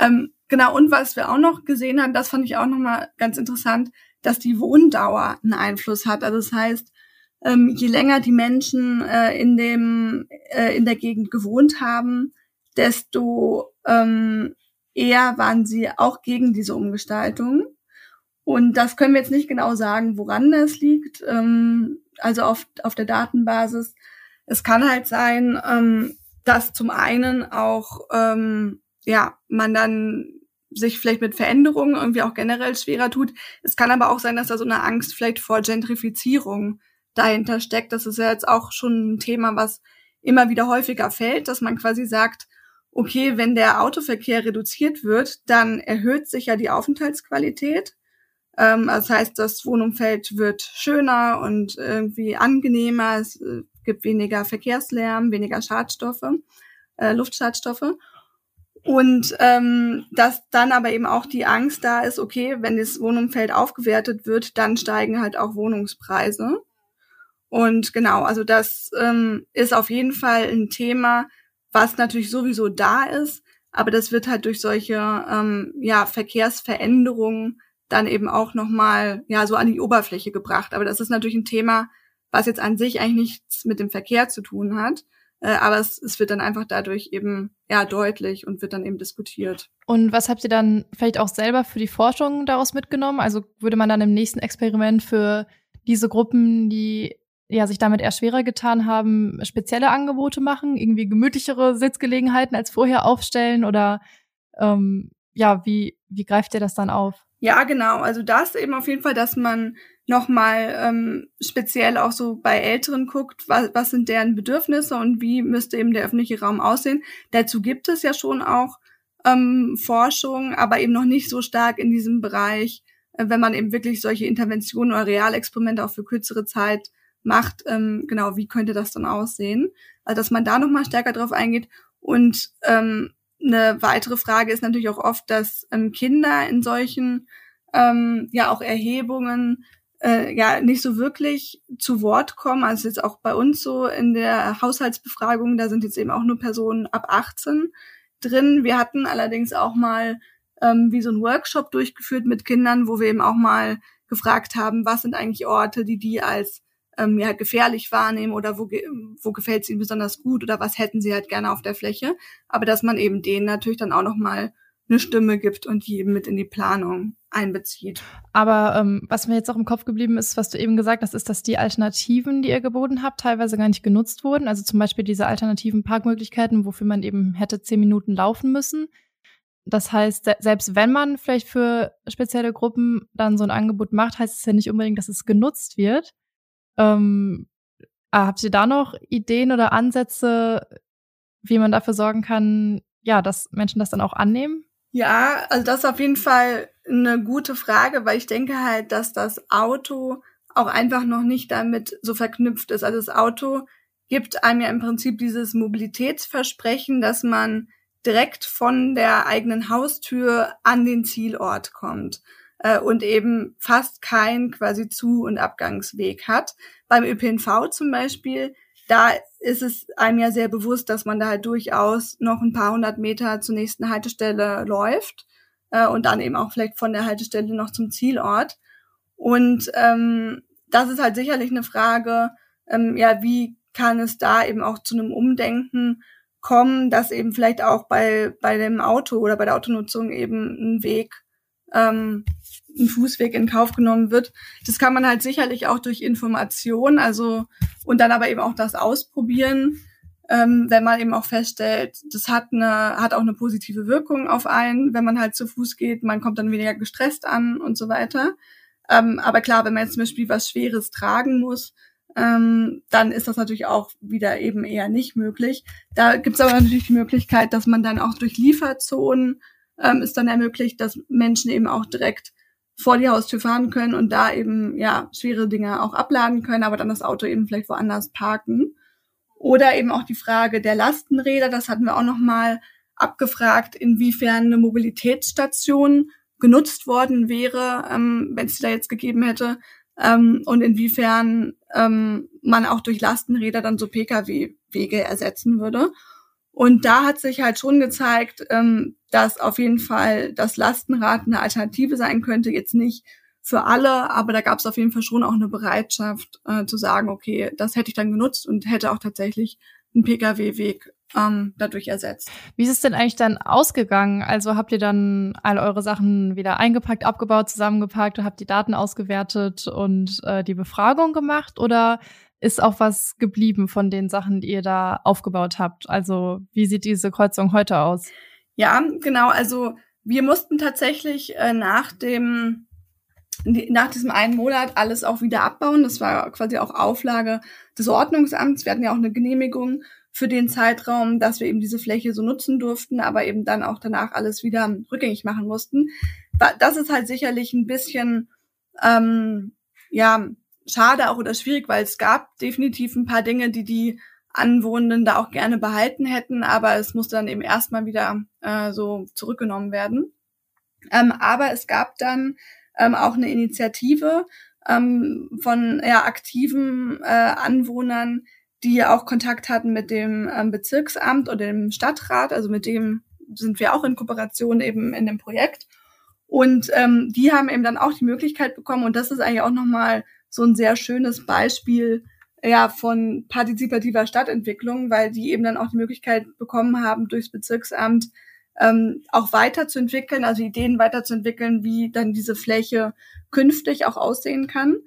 Ähm, genau, und was wir auch noch gesehen haben, das fand ich auch nochmal ganz interessant, dass die Wohndauer einen Einfluss hat. Also das heißt, ähm, je länger die Menschen äh, in dem äh, in der Gegend gewohnt haben, desto ähm, eher waren sie auch gegen diese Umgestaltung. Und das können wir jetzt nicht genau sagen, woran das liegt. Ähm, also auf, auf der Datenbasis es kann halt sein, ähm, dass zum einen auch ähm, ja man dann sich vielleicht mit Veränderungen irgendwie auch generell schwerer tut. Es kann aber auch sein, dass da so eine Angst vielleicht vor Gentrifizierung dahinter steckt. Das ist ja jetzt auch schon ein Thema, was immer wieder häufiger fällt, dass man quasi sagt, okay, wenn der Autoverkehr reduziert wird, dann erhöht sich ja die Aufenthaltsqualität. Ähm, das heißt, das Wohnumfeld wird schöner und irgendwie angenehmer. Es äh, gibt weniger Verkehrslärm, weniger Schadstoffe, äh, Luftschadstoffe. Und ähm, dass dann aber eben auch die Angst da ist, okay, wenn das Wohnumfeld aufgewertet wird, dann steigen halt auch Wohnungspreise. Und genau, also das ähm, ist auf jeden Fall ein Thema, was natürlich sowieso da ist, aber das wird halt durch solche ähm, ja, Verkehrsveränderungen dann eben auch nochmal ja, so an die Oberfläche gebracht. Aber das ist natürlich ein Thema, was jetzt an sich eigentlich nichts mit dem Verkehr zu tun hat. Äh, aber es, es wird dann einfach dadurch eben ja deutlich und wird dann eben diskutiert. Und was habt ihr dann vielleicht auch selber für die Forschung daraus mitgenommen? Also würde man dann im nächsten Experiment für diese Gruppen, die ja sich damit eher schwerer getan haben, spezielle Angebote machen, irgendwie gemütlichere Sitzgelegenheiten als vorher aufstellen oder ähm, ja, wie, wie greift ihr das dann auf? Ja, genau. Also das eben auf jeden Fall, dass man nochmal ähm, speziell auch so bei Älteren guckt, was, was sind deren Bedürfnisse und wie müsste eben der öffentliche Raum aussehen. Dazu gibt es ja schon auch ähm, Forschung, aber eben noch nicht so stark in diesem Bereich, äh, wenn man eben wirklich solche Interventionen oder Realexperimente auch für kürzere Zeit macht, ähm, genau, wie könnte das dann aussehen? Also dass man da nochmal stärker drauf eingeht. Und ähm, eine weitere Frage ist natürlich auch oft, dass ähm, Kinder in solchen ähm, ja auch Erhebungen äh, ja nicht so wirklich zu Wort kommen. Also jetzt auch bei uns so in der Haushaltsbefragung, da sind jetzt eben auch nur Personen ab 18 drin. Wir hatten allerdings auch mal ähm, wie so ein Workshop durchgeführt mit Kindern, wo wir eben auch mal gefragt haben, was sind eigentlich Orte, die die als ähm, ja, gefährlich wahrnehmen oder wo, wo gefällt es ihnen besonders gut oder was hätten sie halt gerne auf der Fläche. Aber dass man eben denen natürlich dann auch noch mal eine Stimme gibt und die eben mit in die Planung einbezieht. Aber ähm, was mir jetzt auch im Kopf geblieben ist, was du eben gesagt hast, ist, dass die Alternativen, die ihr geboten habt, teilweise gar nicht genutzt wurden. Also zum Beispiel diese alternativen Parkmöglichkeiten, wofür man eben hätte zehn Minuten laufen müssen. Das heißt, selbst wenn man vielleicht für spezielle Gruppen dann so ein Angebot macht, heißt es ja nicht unbedingt, dass es genutzt wird. Ähm, habt ihr da noch Ideen oder Ansätze, wie man dafür sorgen kann, ja, dass Menschen das dann auch annehmen? Ja, also das ist auf jeden Fall eine gute Frage, weil ich denke halt, dass das Auto auch einfach noch nicht damit so verknüpft ist. Also das Auto gibt einem ja im Prinzip dieses Mobilitätsversprechen, dass man direkt von der eigenen Haustür an den Zielort kommt äh, und eben fast kein quasi Zu- und Abgangsweg hat. Beim ÖPNV zum Beispiel da ist es einem ja sehr bewusst, dass man da halt durchaus noch ein paar hundert Meter zur nächsten Haltestelle läuft äh, und dann eben auch vielleicht von der Haltestelle noch zum Zielort. Und ähm, das ist halt sicherlich eine Frage, ähm, ja, wie kann es da eben auch zu einem Umdenken kommen, dass eben vielleicht auch bei, bei dem Auto oder bei der Autonutzung eben ein Weg ähm, ein Fußweg in Kauf genommen wird. Das kann man halt sicherlich auch durch Information, also und dann aber eben auch das Ausprobieren, ähm, wenn man eben auch feststellt, das hat eine hat auch eine positive Wirkung auf einen, wenn man halt zu Fuß geht, man kommt dann weniger gestresst an und so weiter. Ähm, aber klar, wenn man jetzt zum Beispiel was Schweres tragen muss, ähm, dann ist das natürlich auch wieder eben eher nicht möglich. Da gibt es aber natürlich die Möglichkeit, dass man dann auch durch Lieferzonen ähm, ist dann ermöglicht, dass Menschen eben auch direkt vor die Haustür fahren können und da eben ja schwere Dinge auch abladen können, aber dann das Auto eben vielleicht woanders parken. Oder eben auch die Frage der Lastenräder, das hatten wir auch noch mal abgefragt, inwiefern eine Mobilitätsstation genutzt worden wäre, ähm, wenn es da jetzt gegeben hätte, ähm, und inwiefern ähm, man auch durch Lastenräder dann so Pkw-Wege ersetzen würde. Und da hat sich halt schon gezeigt, ähm, dass auf jeden Fall das Lastenrad eine Alternative sein könnte. Jetzt nicht für alle, aber da gab es auf jeden Fall schon auch eine Bereitschaft äh, zu sagen, okay, das hätte ich dann genutzt und hätte auch tatsächlich einen Pkw-Weg ähm, dadurch ersetzt. Wie ist es denn eigentlich dann ausgegangen? Also habt ihr dann all eure Sachen wieder eingepackt, abgebaut, zusammengepackt, habt die Daten ausgewertet und äh, die Befragung gemacht oder ist auch was geblieben von den Sachen, die ihr da aufgebaut habt? Also wie sieht diese Kreuzung heute aus? Ja, genau. Also wir mussten tatsächlich äh, nach dem nach diesem einen Monat alles auch wieder abbauen. Das war quasi auch Auflage des Ordnungsamts. Wir hatten ja auch eine Genehmigung für den Zeitraum, dass wir eben diese Fläche so nutzen durften, aber eben dann auch danach alles wieder rückgängig machen mussten. Das ist halt sicherlich ein bisschen ähm, ja schade auch oder schwierig, weil es gab definitiv ein paar Dinge, die die Anwohnenden da auch gerne behalten hätten, aber es musste dann eben erstmal wieder äh, so zurückgenommen werden. Ähm, aber es gab dann ähm, auch eine Initiative ähm, von ja, aktiven äh, Anwohnern, die auch Kontakt hatten mit dem ähm, Bezirksamt oder dem Stadtrat, also mit dem sind wir auch in Kooperation eben in dem Projekt. Und ähm, die haben eben dann auch die Möglichkeit bekommen, und das ist eigentlich auch nochmal so ein sehr schönes Beispiel ja, von partizipativer Stadtentwicklung, weil die eben dann auch die Möglichkeit bekommen haben, durchs Bezirksamt ähm, auch weiterzuentwickeln, also Ideen weiterzuentwickeln, wie dann diese Fläche künftig auch aussehen kann.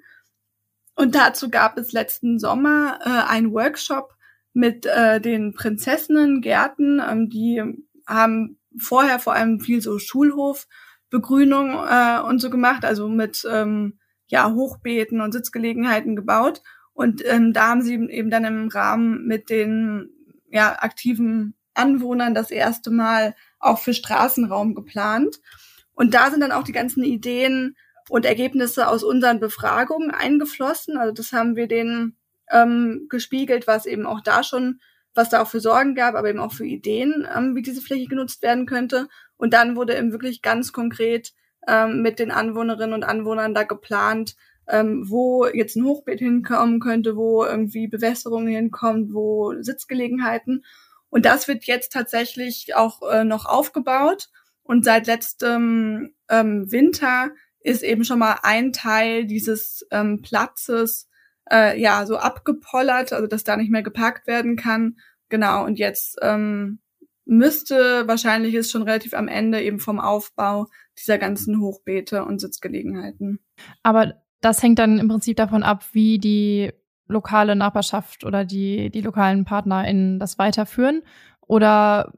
Und dazu gab es letzten Sommer äh, einen Workshop mit äh, den Prinzessinnen Gärten. Ähm, die haben vorher vor allem viel so Schulhofbegrünung äh, und so gemacht, also mit ähm, ja Hochbeeten und Sitzgelegenheiten gebaut. Und ähm, da haben sie eben dann im Rahmen mit den ja aktiven Anwohnern das erste Mal auch für Straßenraum geplant. Und da sind dann auch die ganzen Ideen und Ergebnisse aus unseren Befragungen eingeflossen. Also das haben wir denen ähm, gespiegelt, was eben auch da schon, was da auch für Sorgen gab, aber eben auch für Ideen, ähm, wie diese Fläche genutzt werden könnte. Und dann wurde eben wirklich ganz konkret ähm, mit den Anwohnerinnen und Anwohnern da geplant, ähm, wo jetzt ein Hochbeet hinkommen könnte, wo irgendwie Bewässerung hinkommt, wo Sitzgelegenheiten. Und das wird jetzt tatsächlich auch äh, noch aufgebaut. Und seit letztem ähm, Winter ist eben schon mal ein Teil dieses ähm, Platzes äh, ja so abgepollert, also dass da nicht mehr geparkt werden kann. Genau, und jetzt ähm, müsste wahrscheinlich ist schon relativ am Ende eben vom Aufbau dieser ganzen Hochbeete und Sitzgelegenheiten. Aber das hängt dann im Prinzip davon ab, wie die lokale Nachbarschaft oder die, die lokalen PartnerInnen das weiterführen? Oder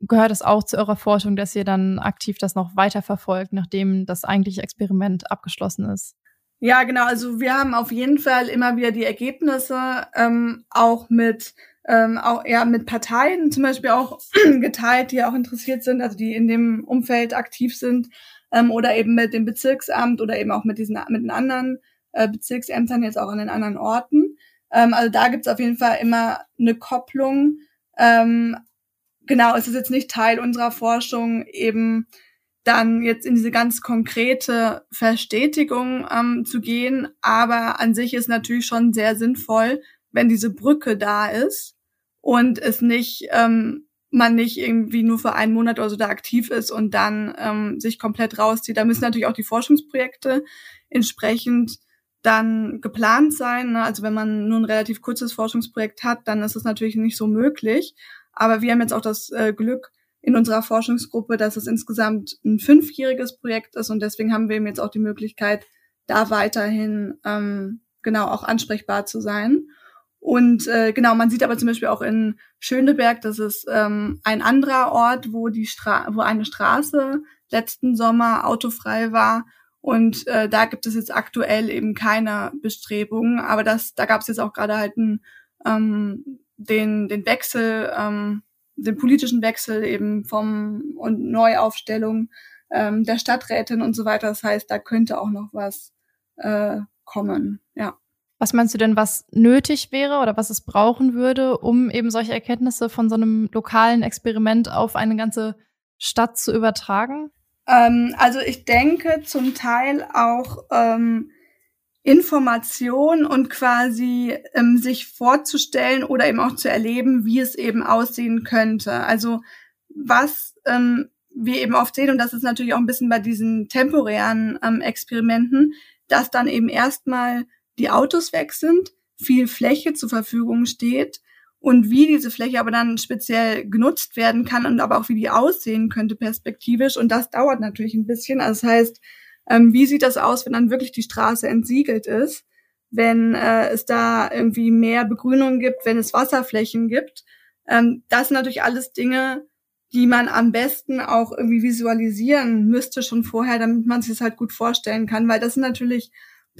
gehört es auch zu eurer Forschung, dass ihr dann aktiv das noch weiter verfolgt, nachdem das eigentliche Experiment abgeschlossen ist? Ja, genau. Also wir haben auf jeden Fall immer wieder die Ergebnisse ähm, auch mit ähm, auch ja mit Parteien zum Beispiel auch (clears throat) geteilt, die auch interessiert sind, also die in dem Umfeld aktiv sind ähm, oder eben mit dem Bezirksamt oder eben auch mit diesen mit den anderen äh, Bezirksämtern jetzt auch an den anderen Orten. Ähm, also da gibt's auf jeden Fall immer eine Kopplung. Ähm, genau, es ist jetzt nicht Teil unserer Forschung, eben dann jetzt in diese ganz konkrete Verstetigung ähm, zu gehen. Aber an sich ist natürlich schon sehr sinnvoll, wenn diese Brücke da ist und es nicht ähm, man nicht irgendwie nur für einen Monat oder so da aktiv ist und dann ähm, sich komplett rauszieht. Da müssen natürlich auch die Forschungsprojekte entsprechend dann geplant sein. Ne? Also wenn man nur ein relativ kurzes Forschungsprojekt hat, dann ist es natürlich nicht so möglich. Aber wir haben jetzt auch das äh, Glück in unserer Forschungsgruppe, dass es insgesamt ein fünfjähriges Projekt ist und deswegen haben wir eben jetzt auch die Möglichkeit, da weiterhin ähm, genau auch ansprechbar zu sein. Und äh, genau, man sieht aber zum Beispiel auch in Schöneberg, das ist ähm, ein anderer Ort, wo die Stra wo eine Straße letzten Sommer autofrei war Und äh, da gibt es jetzt aktuell eben keine Bestrebungen, aber das, da gab es jetzt auch gerade halt einen, ähm, den, den Wechsel, ähm, den politischen Wechsel eben vom und Neuaufstellung ähm, der Stadträtin und so weiter. Das heißt, da könnte auch noch was äh, kommen, ja. Was meinst du denn, was nötig wäre oder was es brauchen würde, um eben solche Erkenntnisse von so einem lokalen Experiment auf eine ganze Stadt zu übertragen? Ähm, also ich denke zum Teil auch ähm, Information und quasi ähm, sich vorzustellen oder eben auch zu erleben, wie es eben aussehen könnte. Also was ähm, wir eben oft sehen, und das ist natürlich auch ein bisschen bei diesen temporären ähm, Experimenten, dass dann eben erstmal die Autos weg sind, viel Fläche zur Verfügung steht und wie diese Fläche aber dann speziell genutzt werden kann und aber auch wie die aussehen könnte perspektivisch. Und das dauert natürlich ein bisschen. Also das heißt, ähm, wie sieht das aus, wenn dann wirklich die Straße entsiegelt ist, wenn äh, es da irgendwie mehr Begrünung gibt, wenn es Wasserflächen gibt. Ähm, das sind natürlich alles Dinge, die man am besten auch irgendwie visualisieren müsste schon vorher, damit man sich das halt gut vorstellen kann, weil das sind natürlich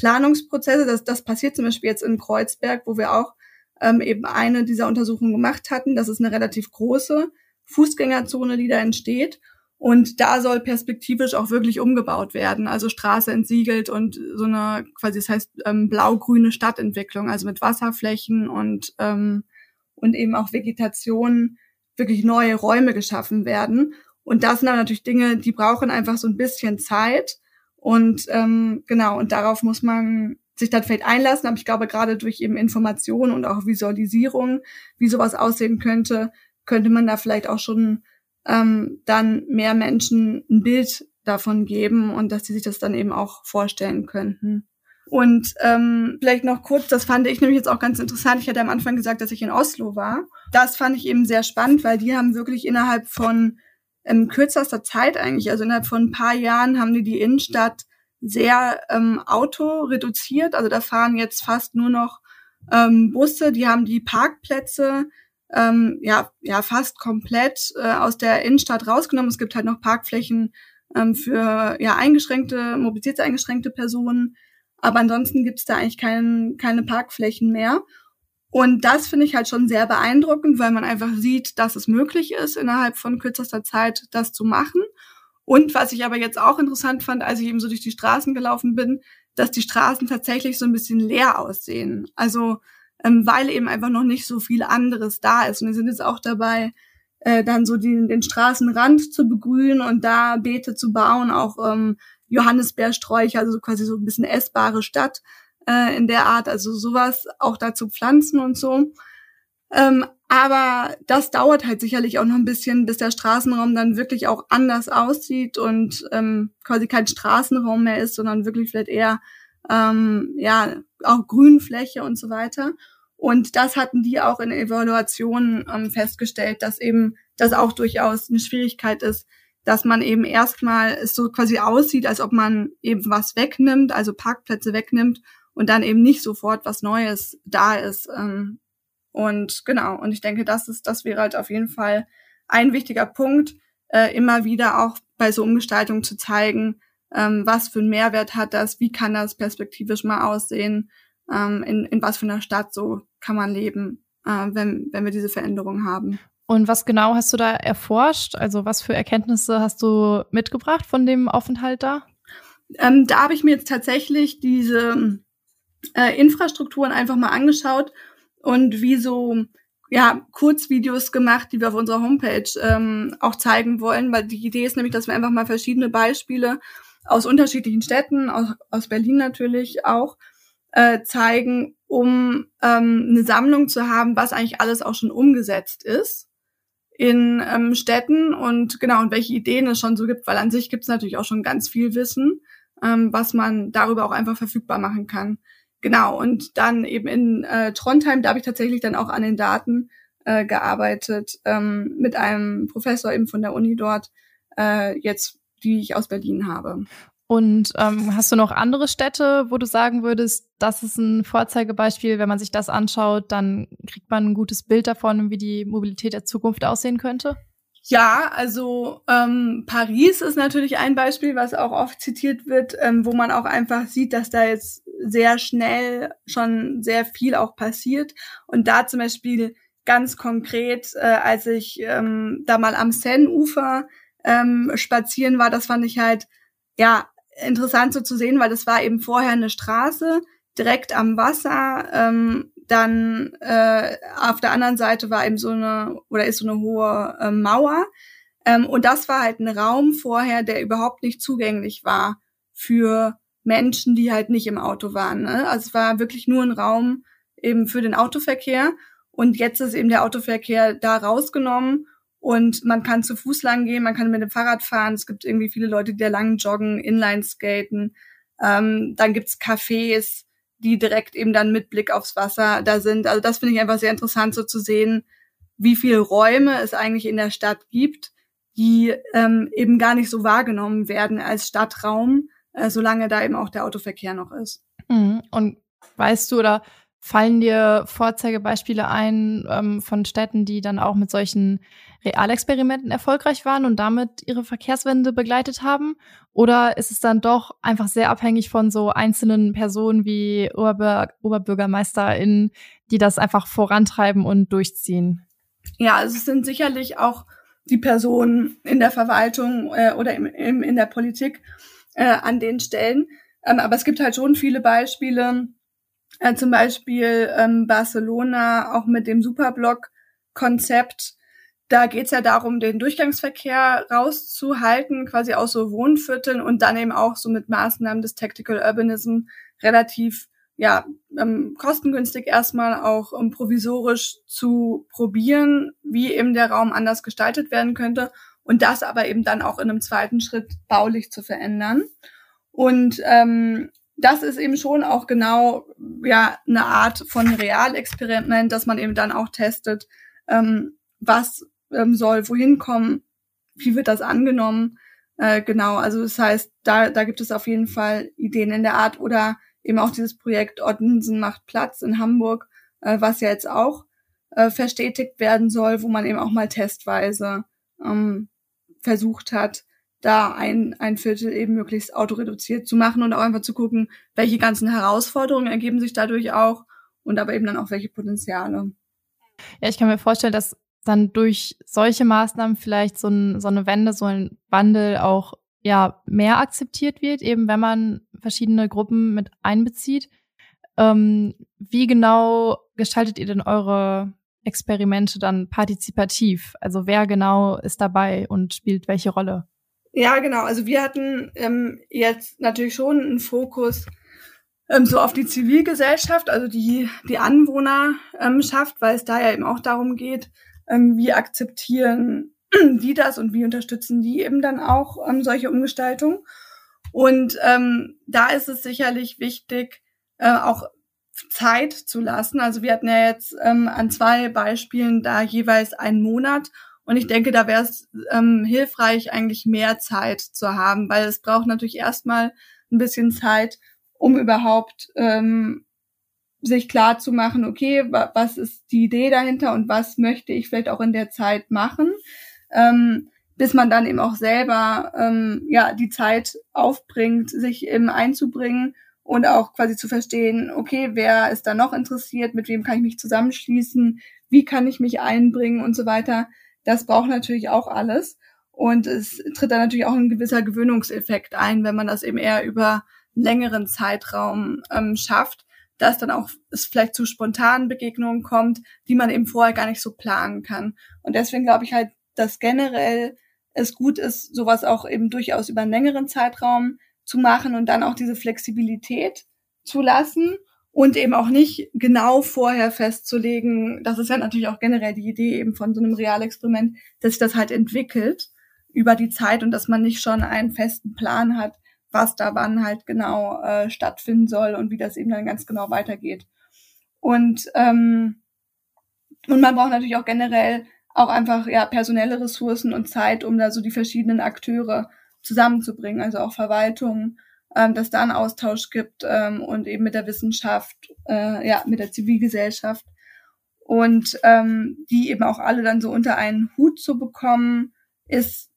Planungsprozesse. Das, das passiert zum Beispiel jetzt in Kreuzberg, wo wir auch ähm, eben eine dieser Untersuchungen gemacht hatten. Das ist eine relativ große Fußgängerzone, die da entsteht. Und da soll perspektivisch auch wirklich umgebaut werden, also Straße entsiegelt und so eine quasi, das heißt ähm, blau-grüne Stadtentwicklung, also mit Wasserflächen und ähm, und eben auch Vegetation, wirklich neue Räume geschaffen werden. Und das sind aber natürlich Dinge, die brauchen einfach so ein bisschen Zeit. Und ähm, genau, und darauf muss man sich dann vielleicht einlassen. Aber ich glaube, gerade durch eben Information und auch Visualisierung, wie sowas aussehen könnte, könnte man da vielleicht auch schon ähm, dann mehr Menschen ein Bild davon geben und dass sie sich das dann eben auch vorstellen könnten. Und ähm, vielleicht noch kurz, das fand ich nämlich jetzt auch ganz interessant. Ich hatte am Anfang gesagt, dass ich in Oslo war. Das fand ich eben sehr spannend, weil die haben wirklich innerhalb von ähm, kürzester Zeit eigentlich, also innerhalb von ein paar Jahren, haben die die Innenstadt sehr ähm, Auto reduziert. Also da fahren jetzt fast nur noch ähm, Busse. Die haben die Parkplätze ähm, ja ja fast komplett äh, aus der Innenstadt rausgenommen. Es gibt halt noch Parkflächen ähm, für ja eingeschränkte mobilitätseingeschränkte Personen, aber ansonsten gibt's da eigentlich kein, keine Parkflächen mehr. Und das finde ich halt schon sehr beeindruckend, weil man einfach sieht, dass es möglich ist, innerhalb von kürzester Zeit das zu machen. Und was ich aber jetzt auch interessant fand, als ich eben so durch die Straßen gelaufen bin, dass die Straßen tatsächlich so ein bisschen leer aussehen. Also ähm, weil eben einfach noch nicht so viel anderes da ist. Und wir sind jetzt auch dabei, äh, dann so den, den Straßenrand zu begrünen und da Beete zu bauen, auch ähm, Johannisbeersträucher, also quasi so ein bisschen essbare Stadt äh, in der Art, also sowas auch dazu pflanzen und so. Ähm, aber das dauert halt sicherlich auch noch ein bisschen, bis der Straßenraum dann wirklich auch anders aussieht und ähm, quasi kein Straßenraum mehr ist, sondern wirklich vielleicht eher ähm, ja auch Grünfläche und so weiter. Und das hatten die auch in Evaluationen ähm, festgestellt, dass eben das auch durchaus eine Schwierigkeit ist, dass man eben erstmal es so quasi aussieht, als ob man eben was wegnimmt, also Parkplätze wegnimmt und dann eben nicht sofort was Neues da ist. Ähm, und genau, und ich denke, das ist, das wäre halt auf jeden Fall ein wichtiger Punkt, äh, immer wieder auch bei so Umgestaltungen zu zeigen, ähm, was für einen Mehrwert hat das, wie kann das perspektivisch mal aussehen, ähm, in, in was für einer Stadt so kann man leben, äh, wenn, wenn wir diese Veränderung haben. Und was genau hast du da erforscht? Also was für Erkenntnisse hast du mitgebracht von dem Aufenthalt da? Ähm, da habe ich mir jetzt tatsächlich diese äh, Infrastrukturen einfach mal angeschaut und wie so ja, Kurzvideos gemacht, die wir auf unserer Homepage ähm, auch zeigen wollen, weil die Idee ist nämlich, dass wir einfach mal verschiedene Beispiele aus unterschiedlichen Städten, aus, aus Berlin natürlich auch, äh, zeigen, um ähm, eine Sammlung zu haben, was eigentlich alles auch schon umgesetzt ist in ähm, Städten und genau, und welche Ideen es schon so gibt, weil an sich gibt es natürlich auch schon ganz viel Wissen, ähm, was man darüber auch einfach verfügbar machen kann. Genau, und dann eben in äh, Trondheim, da habe ich tatsächlich dann auch an den Daten äh, gearbeitet, ähm, mit einem Professor eben von der Uni dort, äh, jetzt die ich aus Berlin habe. Und ähm, hast du noch andere Städte, wo du sagen würdest, das ist ein Vorzeigebeispiel, wenn man sich das anschaut, dann kriegt man ein gutes Bild davon, wie die Mobilität der Zukunft aussehen könnte? Ja, also ähm, Paris ist natürlich ein Beispiel, was auch oft zitiert wird, ähm, wo man auch einfach sieht, dass da jetzt sehr schnell schon sehr viel auch passiert. Und da zum Beispiel ganz konkret, äh, als ich ähm, da mal am Seine-Ufer ähm, spazieren war, das fand ich halt ja interessant so zu sehen, weil das war eben vorher eine Straße direkt am Wasser. Ähm, dann äh, auf der anderen Seite war eben so eine oder ist so eine hohe äh, Mauer. Ähm, und das war halt ein Raum vorher, der überhaupt nicht zugänglich war für Menschen, die halt nicht im Auto waren. Ne? Also es war wirklich nur ein Raum eben für den Autoverkehr. Und jetzt ist eben der Autoverkehr da rausgenommen und man kann zu Fuß lang gehen, man kann mit dem Fahrrad fahren. Es gibt irgendwie viele Leute, die da lang joggen, Inline skaten. Ähm, dann gibt's Cafés, die direkt eben dann mit Blick aufs Wasser da sind. Also das finde ich einfach sehr interessant, so zu sehen, wie viele Räume es eigentlich in der Stadt gibt, die ähm, eben gar nicht so wahrgenommen werden als Stadtraum, äh, solange da eben auch der Autoverkehr noch ist. Mhm. Und weißt du oder fallen dir Vorzeigebeispiele ein ähm, von Städten, die dann auch mit solchen Realexperimenten erfolgreich waren und damit ihre Verkehrswende begleitet haben? Oder ist es dann doch einfach sehr abhängig von so einzelnen Personen wie Oberbür OberbürgermeisterInnen, die das einfach vorantreiben und durchziehen? Ja, also es sind sicherlich auch die Personen in der Verwaltung äh, oder im, im, in der Politik äh, an den Stellen. Ähm, aber es gibt halt schon viele Beispiele, äh, zum Beispiel ähm, Barcelona auch mit dem Superblock-Konzept, da geht's ja darum, den Durchgangsverkehr rauszuhalten, quasi aus so Wohnvierteln und dann eben auch so mit Maßnahmen des Tactical Urbanism relativ ja ähm, kostengünstig erstmal auch um, provisorisch zu probieren, wie eben der Raum anders gestaltet werden könnte und das aber eben dann auch in einem zweiten Schritt baulich zu verändern. Und ähm, das ist eben schon auch genau ja eine Art von Realexperiment, dass man eben dann auch testet, ähm, was ähm, soll wohin kommen, wie wird das angenommen. Äh, genau, also das heißt, da, da gibt es auf jeden Fall Ideen in der Art oder eben auch dieses Projekt Ottensen macht Platz in Hamburg, äh, was ja jetzt auch äh, verstetigt werden soll, wo man eben auch mal testweise ähm, versucht hat, da ein, ein Viertel eben möglichst autoreduziert zu machen und auch einfach zu gucken, welche ganzen Herausforderungen ergeben sich dadurch auch und aber eben dann auch welche Potenziale. Ja, ich kann mir vorstellen, dass dann durch solche Maßnahmen vielleicht so, ein, so eine Wende, so ein Wandel auch ja mehr akzeptiert wird, eben wenn man verschiedene Gruppen mit einbezieht. Ähm, wie genau gestaltet ihr denn eure Experimente dann partizipativ? Also wer genau ist dabei und spielt welche Rolle? Ja, genau. Also wir hatten ähm, jetzt natürlich schon einen Fokus ähm, so auf die Zivilgesellschaft, also die die Anwohnerschaft, weil es da ja eben auch darum geht, ähm, wie akzeptieren (clears throat) die das und wie unterstützen die eben dann auch ähm, solche Umgestaltungen. Und ähm, da ist es sicherlich wichtig, äh, auch Zeit zu lassen. Also wir hatten ja jetzt ähm, an zwei Beispielen da jeweils einen Monat. Und ich denke, da wäre es ähm, hilfreich, eigentlich mehr Zeit zu haben, weil es braucht natürlich erstmal ein bisschen Zeit, um überhaupt ähm, sich klar zu machen, okay, was ist die Idee dahinter und was möchte ich vielleicht auch in der Zeit machen, ähm, bis man dann eben auch selber ähm, ja die Zeit aufbringt, sich eben einzubringen und auch quasi zu verstehen, okay, wer ist da noch interessiert, mit wem kann ich mich zusammenschließen, wie kann ich mich einbringen und so weiter. Das braucht natürlich auch alles. Und es tritt dann natürlich auch ein gewisser Gewöhnungseffekt ein, wenn man das eben eher über einen längeren Zeitraum ähm, schafft dass dann auch es vielleicht zu spontanen Begegnungen kommt, die man eben vorher gar nicht so planen kann. Und deswegen glaube ich halt, dass generell es gut ist, sowas auch eben durchaus über einen längeren Zeitraum zu machen und dann auch diese Flexibilität zu lassen und eben auch nicht genau vorher festzulegen. Das ist ja natürlich auch generell die Idee eben von so einem Realexperiment, dass sich das halt entwickelt über die Zeit und dass man nicht schon einen festen Plan hat, was da wann halt genau äh, stattfinden soll und wie das eben dann ganz genau weitergeht. Und, ähm, und man braucht natürlich auch generell auch einfach ja personelle Ressourcen und Zeit, um da so die verschiedenen Akteure zusammenzubringen, also auch Verwaltung, ähm, dass da einen Austausch gibt ähm, und eben mit der Wissenschaft, äh, ja, mit der Zivilgesellschaft. und ähm, die eben auch alle dann so unter einen Hut zu bekommen, ist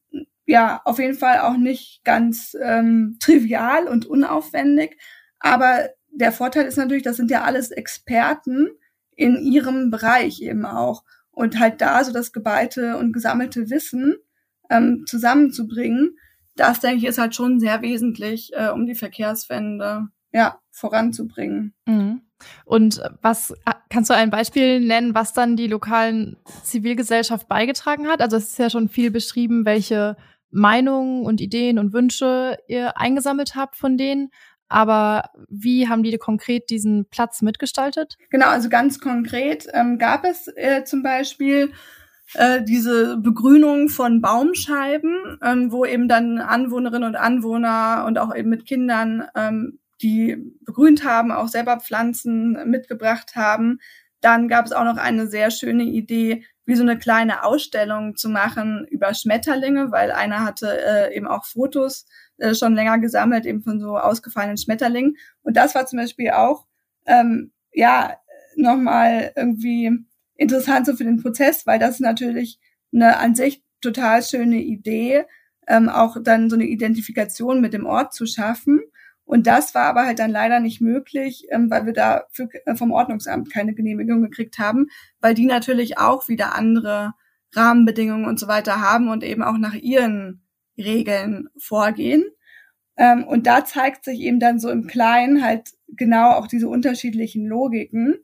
ja auf jeden Fall auch nicht ganz ähm, trivial und unaufwendig. Aber der Vorteil ist natürlich, das sind ja alles Experten in ihrem Bereich eben auch. Und halt da so das geballte und gesammelte Wissen ähm, zusammenzubringen, das denke ich ist halt schon sehr wesentlich, äh, um die Verkehrswende ja voranzubringen. Mhm. Und was kannst du ein Beispiel nennen, was dann die lokalen Zivilgesellschaft beigetragen hat? Also es ist ja schon viel beschrieben, welche Meinungen und Ideen und Wünsche ihr eingesammelt habt von denen. Aber wie haben die konkret diesen Platz mitgestaltet? Genau, also ganz konkret ähm, gab es äh, zum Beispiel äh, diese Begrünung von Baumscheiben, ähm, wo eben dann Anwohnerinnen und Anwohner und auch eben mit Kindern, ähm, die begrünt haben, auch selber Pflanzen mitgebracht haben. Dann gab es auch noch eine sehr schöne Idee, wie so eine kleine Ausstellung zu machen über Schmetterlinge, weil einer hatte äh, eben auch Fotos äh, schon länger gesammelt, eben von so ausgefallenen Schmetterlingen. Und das war zum Beispiel auch, ähm, ja, nochmal irgendwie interessant so für den Prozess, weil das natürlich eine an sich total schöne Idee, ähm, auch dann so eine Identifikation mit dem Ort zu schaffen. Und das war aber halt dann leider nicht möglich, ähm, weil wir da für, äh, vom Ordnungsamt keine Genehmigung gekriegt haben, weil die natürlich auch wieder andere Rahmenbedingungen und so weiter haben und eben auch nach ihren Regeln vorgehen. Ähm, und da zeigt sich eben dann so im Kleinen halt genau auch diese unterschiedlichen Logiken.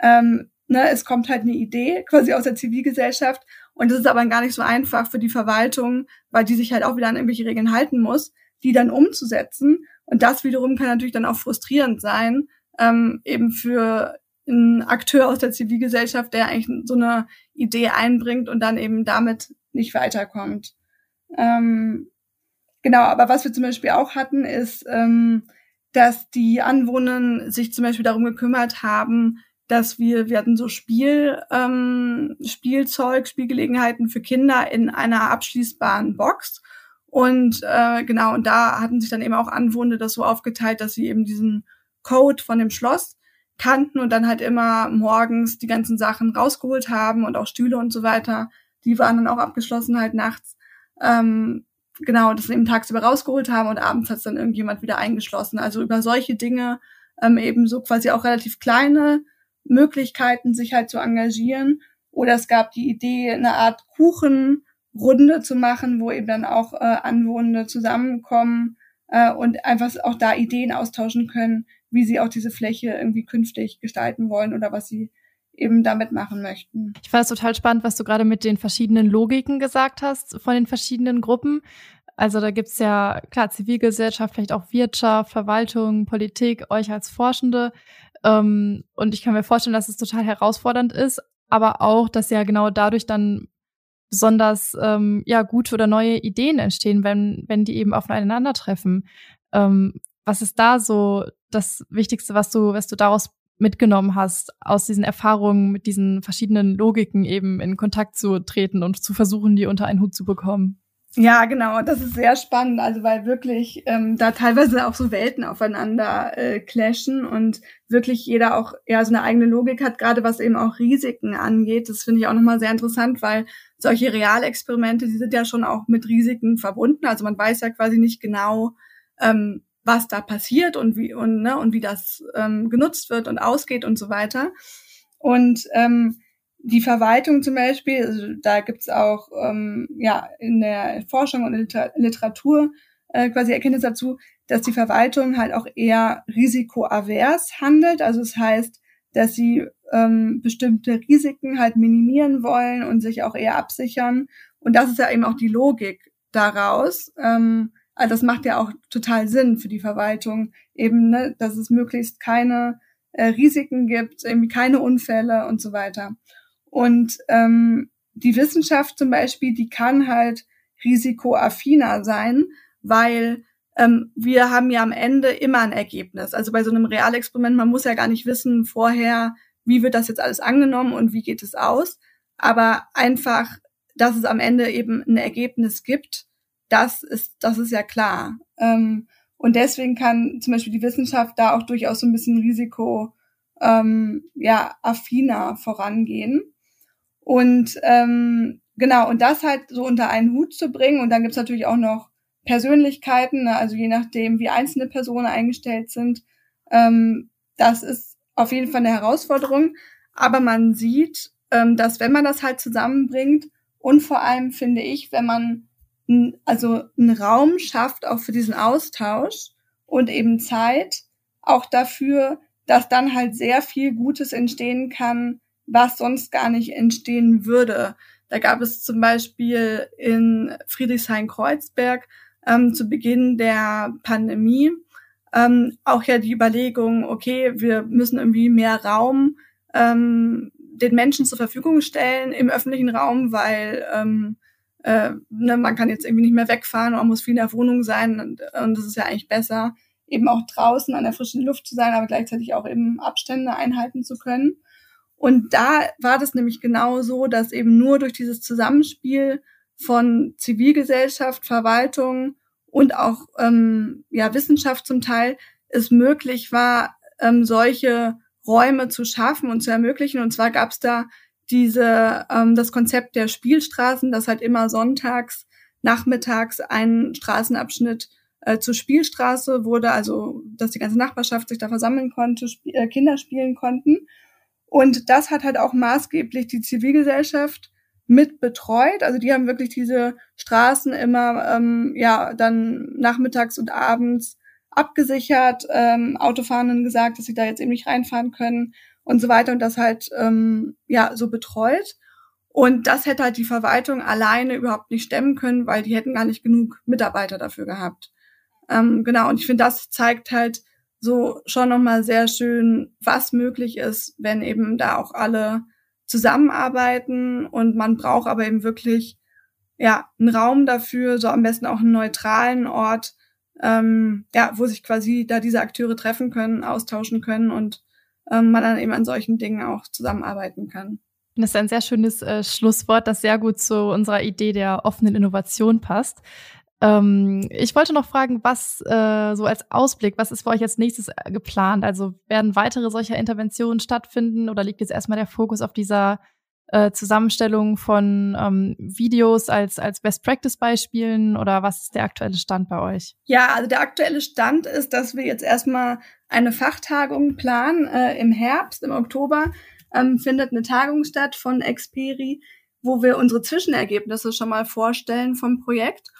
Ähm, ne, es kommt halt eine Idee quasi aus der Zivilgesellschaft und das ist aber gar nicht so einfach für die Verwaltung, weil die sich halt auch wieder an irgendwelche Regeln halten muss, die dann umzusetzen. Und das wiederum kann natürlich dann auch frustrierend sein, ähm, eben für einen Akteur aus der Zivilgesellschaft, der eigentlich so eine Idee einbringt und dann eben damit nicht weiterkommt. Ähm, genau, aber was wir zum Beispiel auch hatten, ist, ähm, dass die Anwohner sich zum Beispiel darum gekümmert haben, dass wir, wir hatten so Spiel, ähm, Spielzeug, Spielgelegenheiten für Kinder in einer abschließbaren Box. Und äh, genau, und da hatten sich dann eben auch Anwohner das so aufgeteilt, dass sie eben diesen Code von dem Schloss kannten und dann halt immer morgens die ganzen Sachen rausgeholt haben und auch Stühle und so weiter. Die waren dann auch abgeschlossen halt nachts. Ähm, genau, das eben tagsüber rausgeholt haben und abends hat es dann irgendjemand wieder eingeschlossen. Also über solche Dinge ähm, eben so quasi auch relativ kleine Möglichkeiten, sich halt zu engagieren. Oder es gab die Idee, eine Art Kuchen Runde zu machen, wo eben dann auch äh, Anwohner zusammenkommen äh, und einfach auch da Ideen austauschen können, wie sie auch diese Fläche irgendwie künftig gestalten wollen oder was sie eben damit machen möchten. Ich fand es total spannend, was du gerade mit den verschiedenen Logiken gesagt hast von den verschiedenen Gruppen. Also da gibt's ja klar Zivilgesellschaft, vielleicht auch Wirtschaft, Verwaltung, Politik, euch als Forschende. Ähm, und ich kann mir vorstellen, dass es total herausfordernd ist, aber auch, dass ja genau dadurch dann besonders ähm, ja gute oder neue Ideen entstehen, wenn wenn die eben aufeinandertreffen. Ähm, was ist da so das Wichtigste, was du was du daraus mitgenommen hast, aus diesen Erfahrungen mit diesen verschiedenen Logiken eben in Kontakt zu treten und zu versuchen, die unter einen Hut zu bekommen? Ja, genau. Das ist sehr spannend, also weil wirklich ähm, da teilweise auch so Welten aufeinander äh, clashen und wirklich jeder auch ja so eine eigene Logik hat, gerade was eben auch Risiken angeht. Das finde ich auch nochmal sehr interessant, weil solche Realexperimente, die sind ja schon auch mit Risiken verbunden. Also man weiß ja quasi nicht genau, ähm, was da passiert und wie und ne, und wie das ähm, genutzt wird und ausgeht und so weiter. Und ähm, die Verwaltung zum Beispiel, also da gibt's auch ähm, ja in der Forschung und Literatur äh, quasi Erkenntnis dazu, dass die Verwaltung halt auch eher risikoavers handelt. Also es das heißt, dass sie ähm, bestimmte Risiken halt minimieren wollen und sich auch eher absichern. Und das ist ja eben auch die Logik daraus. Ähm, also das macht ja auch total Sinn für die Verwaltung, eben, ne, dass es möglichst keine äh, Risiken gibt, irgendwie keine Unfälle und so weiter. Und ähm, die Wissenschaft zum Beispiel, die kann halt risikoaffiner sein, weil ähm, wir haben ja am Ende immer ein Ergebnis. Also bei so einem Realexperiment, man muss ja gar nicht wissen vorher, wie wird das jetzt alles angenommen und wie geht es aus. Aber einfach, dass es am Ende eben ein Ergebnis gibt, das ist, das ist ja klar. Ähm, und deswegen kann zum Beispiel die Wissenschaft da auch durchaus so ein bisschen Risiko ähm, ja affiner vorangehen. Und ähm, genau, und das halt so unter einen Hut zu bringen. Und dann gibt's natürlich auch noch Persönlichkeiten, ne? also je nachdem, wie einzelne Personen eingestellt sind. Ähm, das ist auf jeden Fall eine Herausforderung. Aber man sieht, ähm, dass wenn man das halt zusammenbringt und vor allem finde ich, wenn man also einen Raum schafft auch für diesen Austausch und eben Zeit auch dafür, dass dann halt sehr viel Gutes entstehen kann, was sonst gar nicht entstehen würde. Da gab es zum Beispiel in Friedrichshain-Kreuzberg ähm, zu Beginn der Pandemie ähm, auch ja die Überlegung, okay, wir müssen irgendwie mehr Raum ähm, den Menschen zur Verfügung stellen im öffentlichen Raum, weil ähm, äh, ne, man kann jetzt irgendwie nicht mehr wegfahren, man muss viel in der Wohnung sein und, und das ist ja eigentlich besser, eben auch draußen an der frischen Luft zu sein, aber gleichzeitig auch eben Abstände einhalten zu können. Und da war das nämlich genau so, dass eben nur durch dieses Zusammenspiel von Zivilgesellschaft, Verwaltung und auch ähm, ja Wissenschaft zum Teil es möglich war, ähm, solche Räume zu schaffen und zu ermöglichen. Und zwar gab es da diese ähm, das Konzept der Spielstraßen, dass halt immer sonntags nachmittags ein Straßenabschnitt äh, zur Spielstraße wurde, also dass die ganze Nachbarschaft sich da versammeln konnte, sp äh, Kinder spielen konnten. Und das hat halt auch maßgeblich die Zivilgesellschaft mit betreut. Also die haben wirklich diese Straßen immer ähm, ja dann nachmittags und abends abgesichert, ähm, Autofahrenden gesagt, dass sie da jetzt eben nicht reinfahren können und so weiter und das halt ähm, ja so betreut. Und das hätte halt die Verwaltung alleine überhaupt nicht stemmen können, weil die hätten gar nicht genug Mitarbeiter dafür gehabt. Ähm, genau, und ich finde, das zeigt halt, so schon nochmal sehr schön, was möglich ist, wenn eben da auch alle zusammenarbeiten und man braucht aber eben wirklich ja einen Raum dafür, so am besten auch einen neutralen Ort, ähm, ja, wo sich quasi da diese Akteure treffen können, austauschen können und ähm, man dann eben an solchen Dingen auch zusammenarbeiten kann. Das ist ein sehr schönes äh, Schlusswort, das sehr gut zu unserer Idee der offenen Innovation passt. Ähm, ich wollte noch fragen, was äh, so als Ausblick, was ist für euch als nächstes äh, geplant? Also werden weitere solcher Interventionen stattfinden oder liegt jetzt erstmal der Fokus auf dieser äh, Zusammenstellung von ähm, Videos als, als Best-Practice-Beispielen oder was ist der aktuelle Stand bei euch? Ja, also der aktuelle Stand ist, dass wir jetzt erstmal eine Fachtagung planen. Äh, Im Herbst, im Oktober, ähm, findet eine Tagung statt von Experi, wo wir unsere Zwischenergebnisse schon mal vorstellen vom Projekt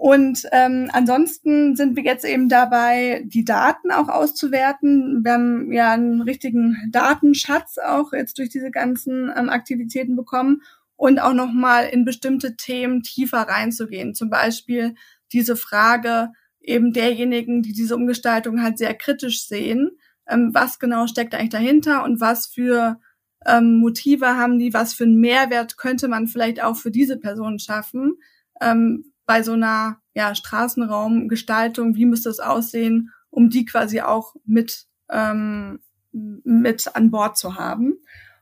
und ähm, ansonsten sind wir jetzt eben dabei, die Daten auch auszuwerten. Wir haben ja einen richtigen Datenschatz auch jetzt durch diese ganzen ähm, Aktivitäten bekommen und auch nochmal in bestimmte Themen tiefer reinzugehen. Zum Beispiel diese Frage eben derjenigen, die diese Umgestaltung halt sehr kritisch sehen. Ähm, was genau steckt eigentlich dahinter und was für ähm, Motive haben die, was für einen Mehrwert könnte man vielleicht auch für diese Personen schaffen? Ähm, bei so einer ja, Straßenraumgestaltung, wie müsste es aussehen, um die quasi auch mit, ähm, mit an Bord zu haben.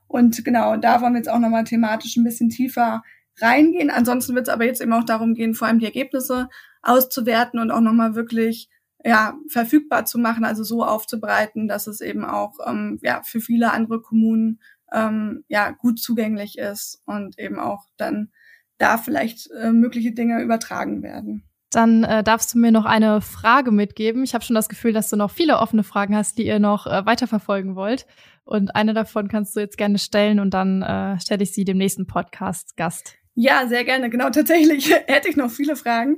Und genau, da wollen wir jetzt auch nochmal thematisch ein bisschen tiefer reingehen. Ansonsten wird es aber jetzt eben auch darum gehen, vor allem die Ergebnisse auszuwerten und auch nochmal wirklich ja, verfügbar zu machen, also so aufzubereiten, dass es eben auch ähm, ja, für viele andere Kommunen ähm, ja, gut zugänglich ist und eben auch dann da vielleicht äh, mögliche Dinge übertragen werden. Dann äh, darfst du mir noch eine Frage mitgeben. Ich habe schon das Gefühl, dass du noch viele offene Fragen hast, die ihr noch äh, weiterverfolgen wollt. Und eine davon kannst du jetzt gerne stellen und dann äh, stelle ich sie dem nächsten Podcast-Gast. Ja, sehr gerne. Genau, tatsächlich (laughs) hätte ich noch viele Fragen,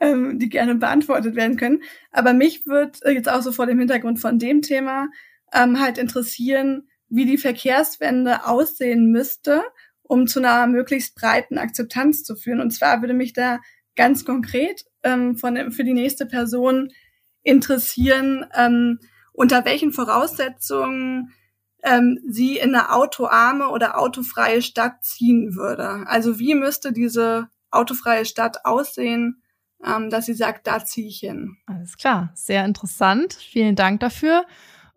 ähm, die gerne beantwortet werden können. Aber mich wird äh, jetzt auch so vor dem Hintergrund von dem Thema ähm, halt interessieren, wie die Verkehrswende aussehen müsste um zu einer möglichst breiten Akzeptanz zu führen. Und zwar würde mich da ganz konkret ähm, von, für die nächste Person interessieren, ähm, unter welchen Voraussetzungen ähm, sie in eine autoarme oder autofreie Stadt ziehen würde. Also wie müsste diese autofreie Stadt aussehen, ähm, dass sie sagt, da ziehe ich hin. Alles klar, sehr interessant. Vielen Dank dafür.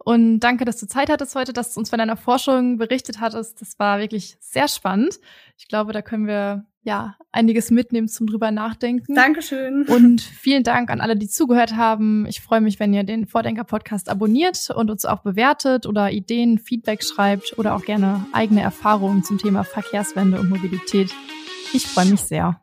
Und danke, dass du Zeit hattest heute, dass du uns von deiner Forschung berichtet hattest. Das war wirklich sehr spannend. Ich glaube, da können wir ja einiges mitnehmen zum drüber nachdenken. Dankeschön. Und vielen Dank an alle, die zugehört haben. Ich freue mich, wenn ihr den Vordenker-Podcast abonniert und uns auch bewertet oder Ideen, Feedback schreibt oder auch gerne eigene Erfahrungen zum Thema Verkehrswende und Mobilität. Ich freue mich sehr.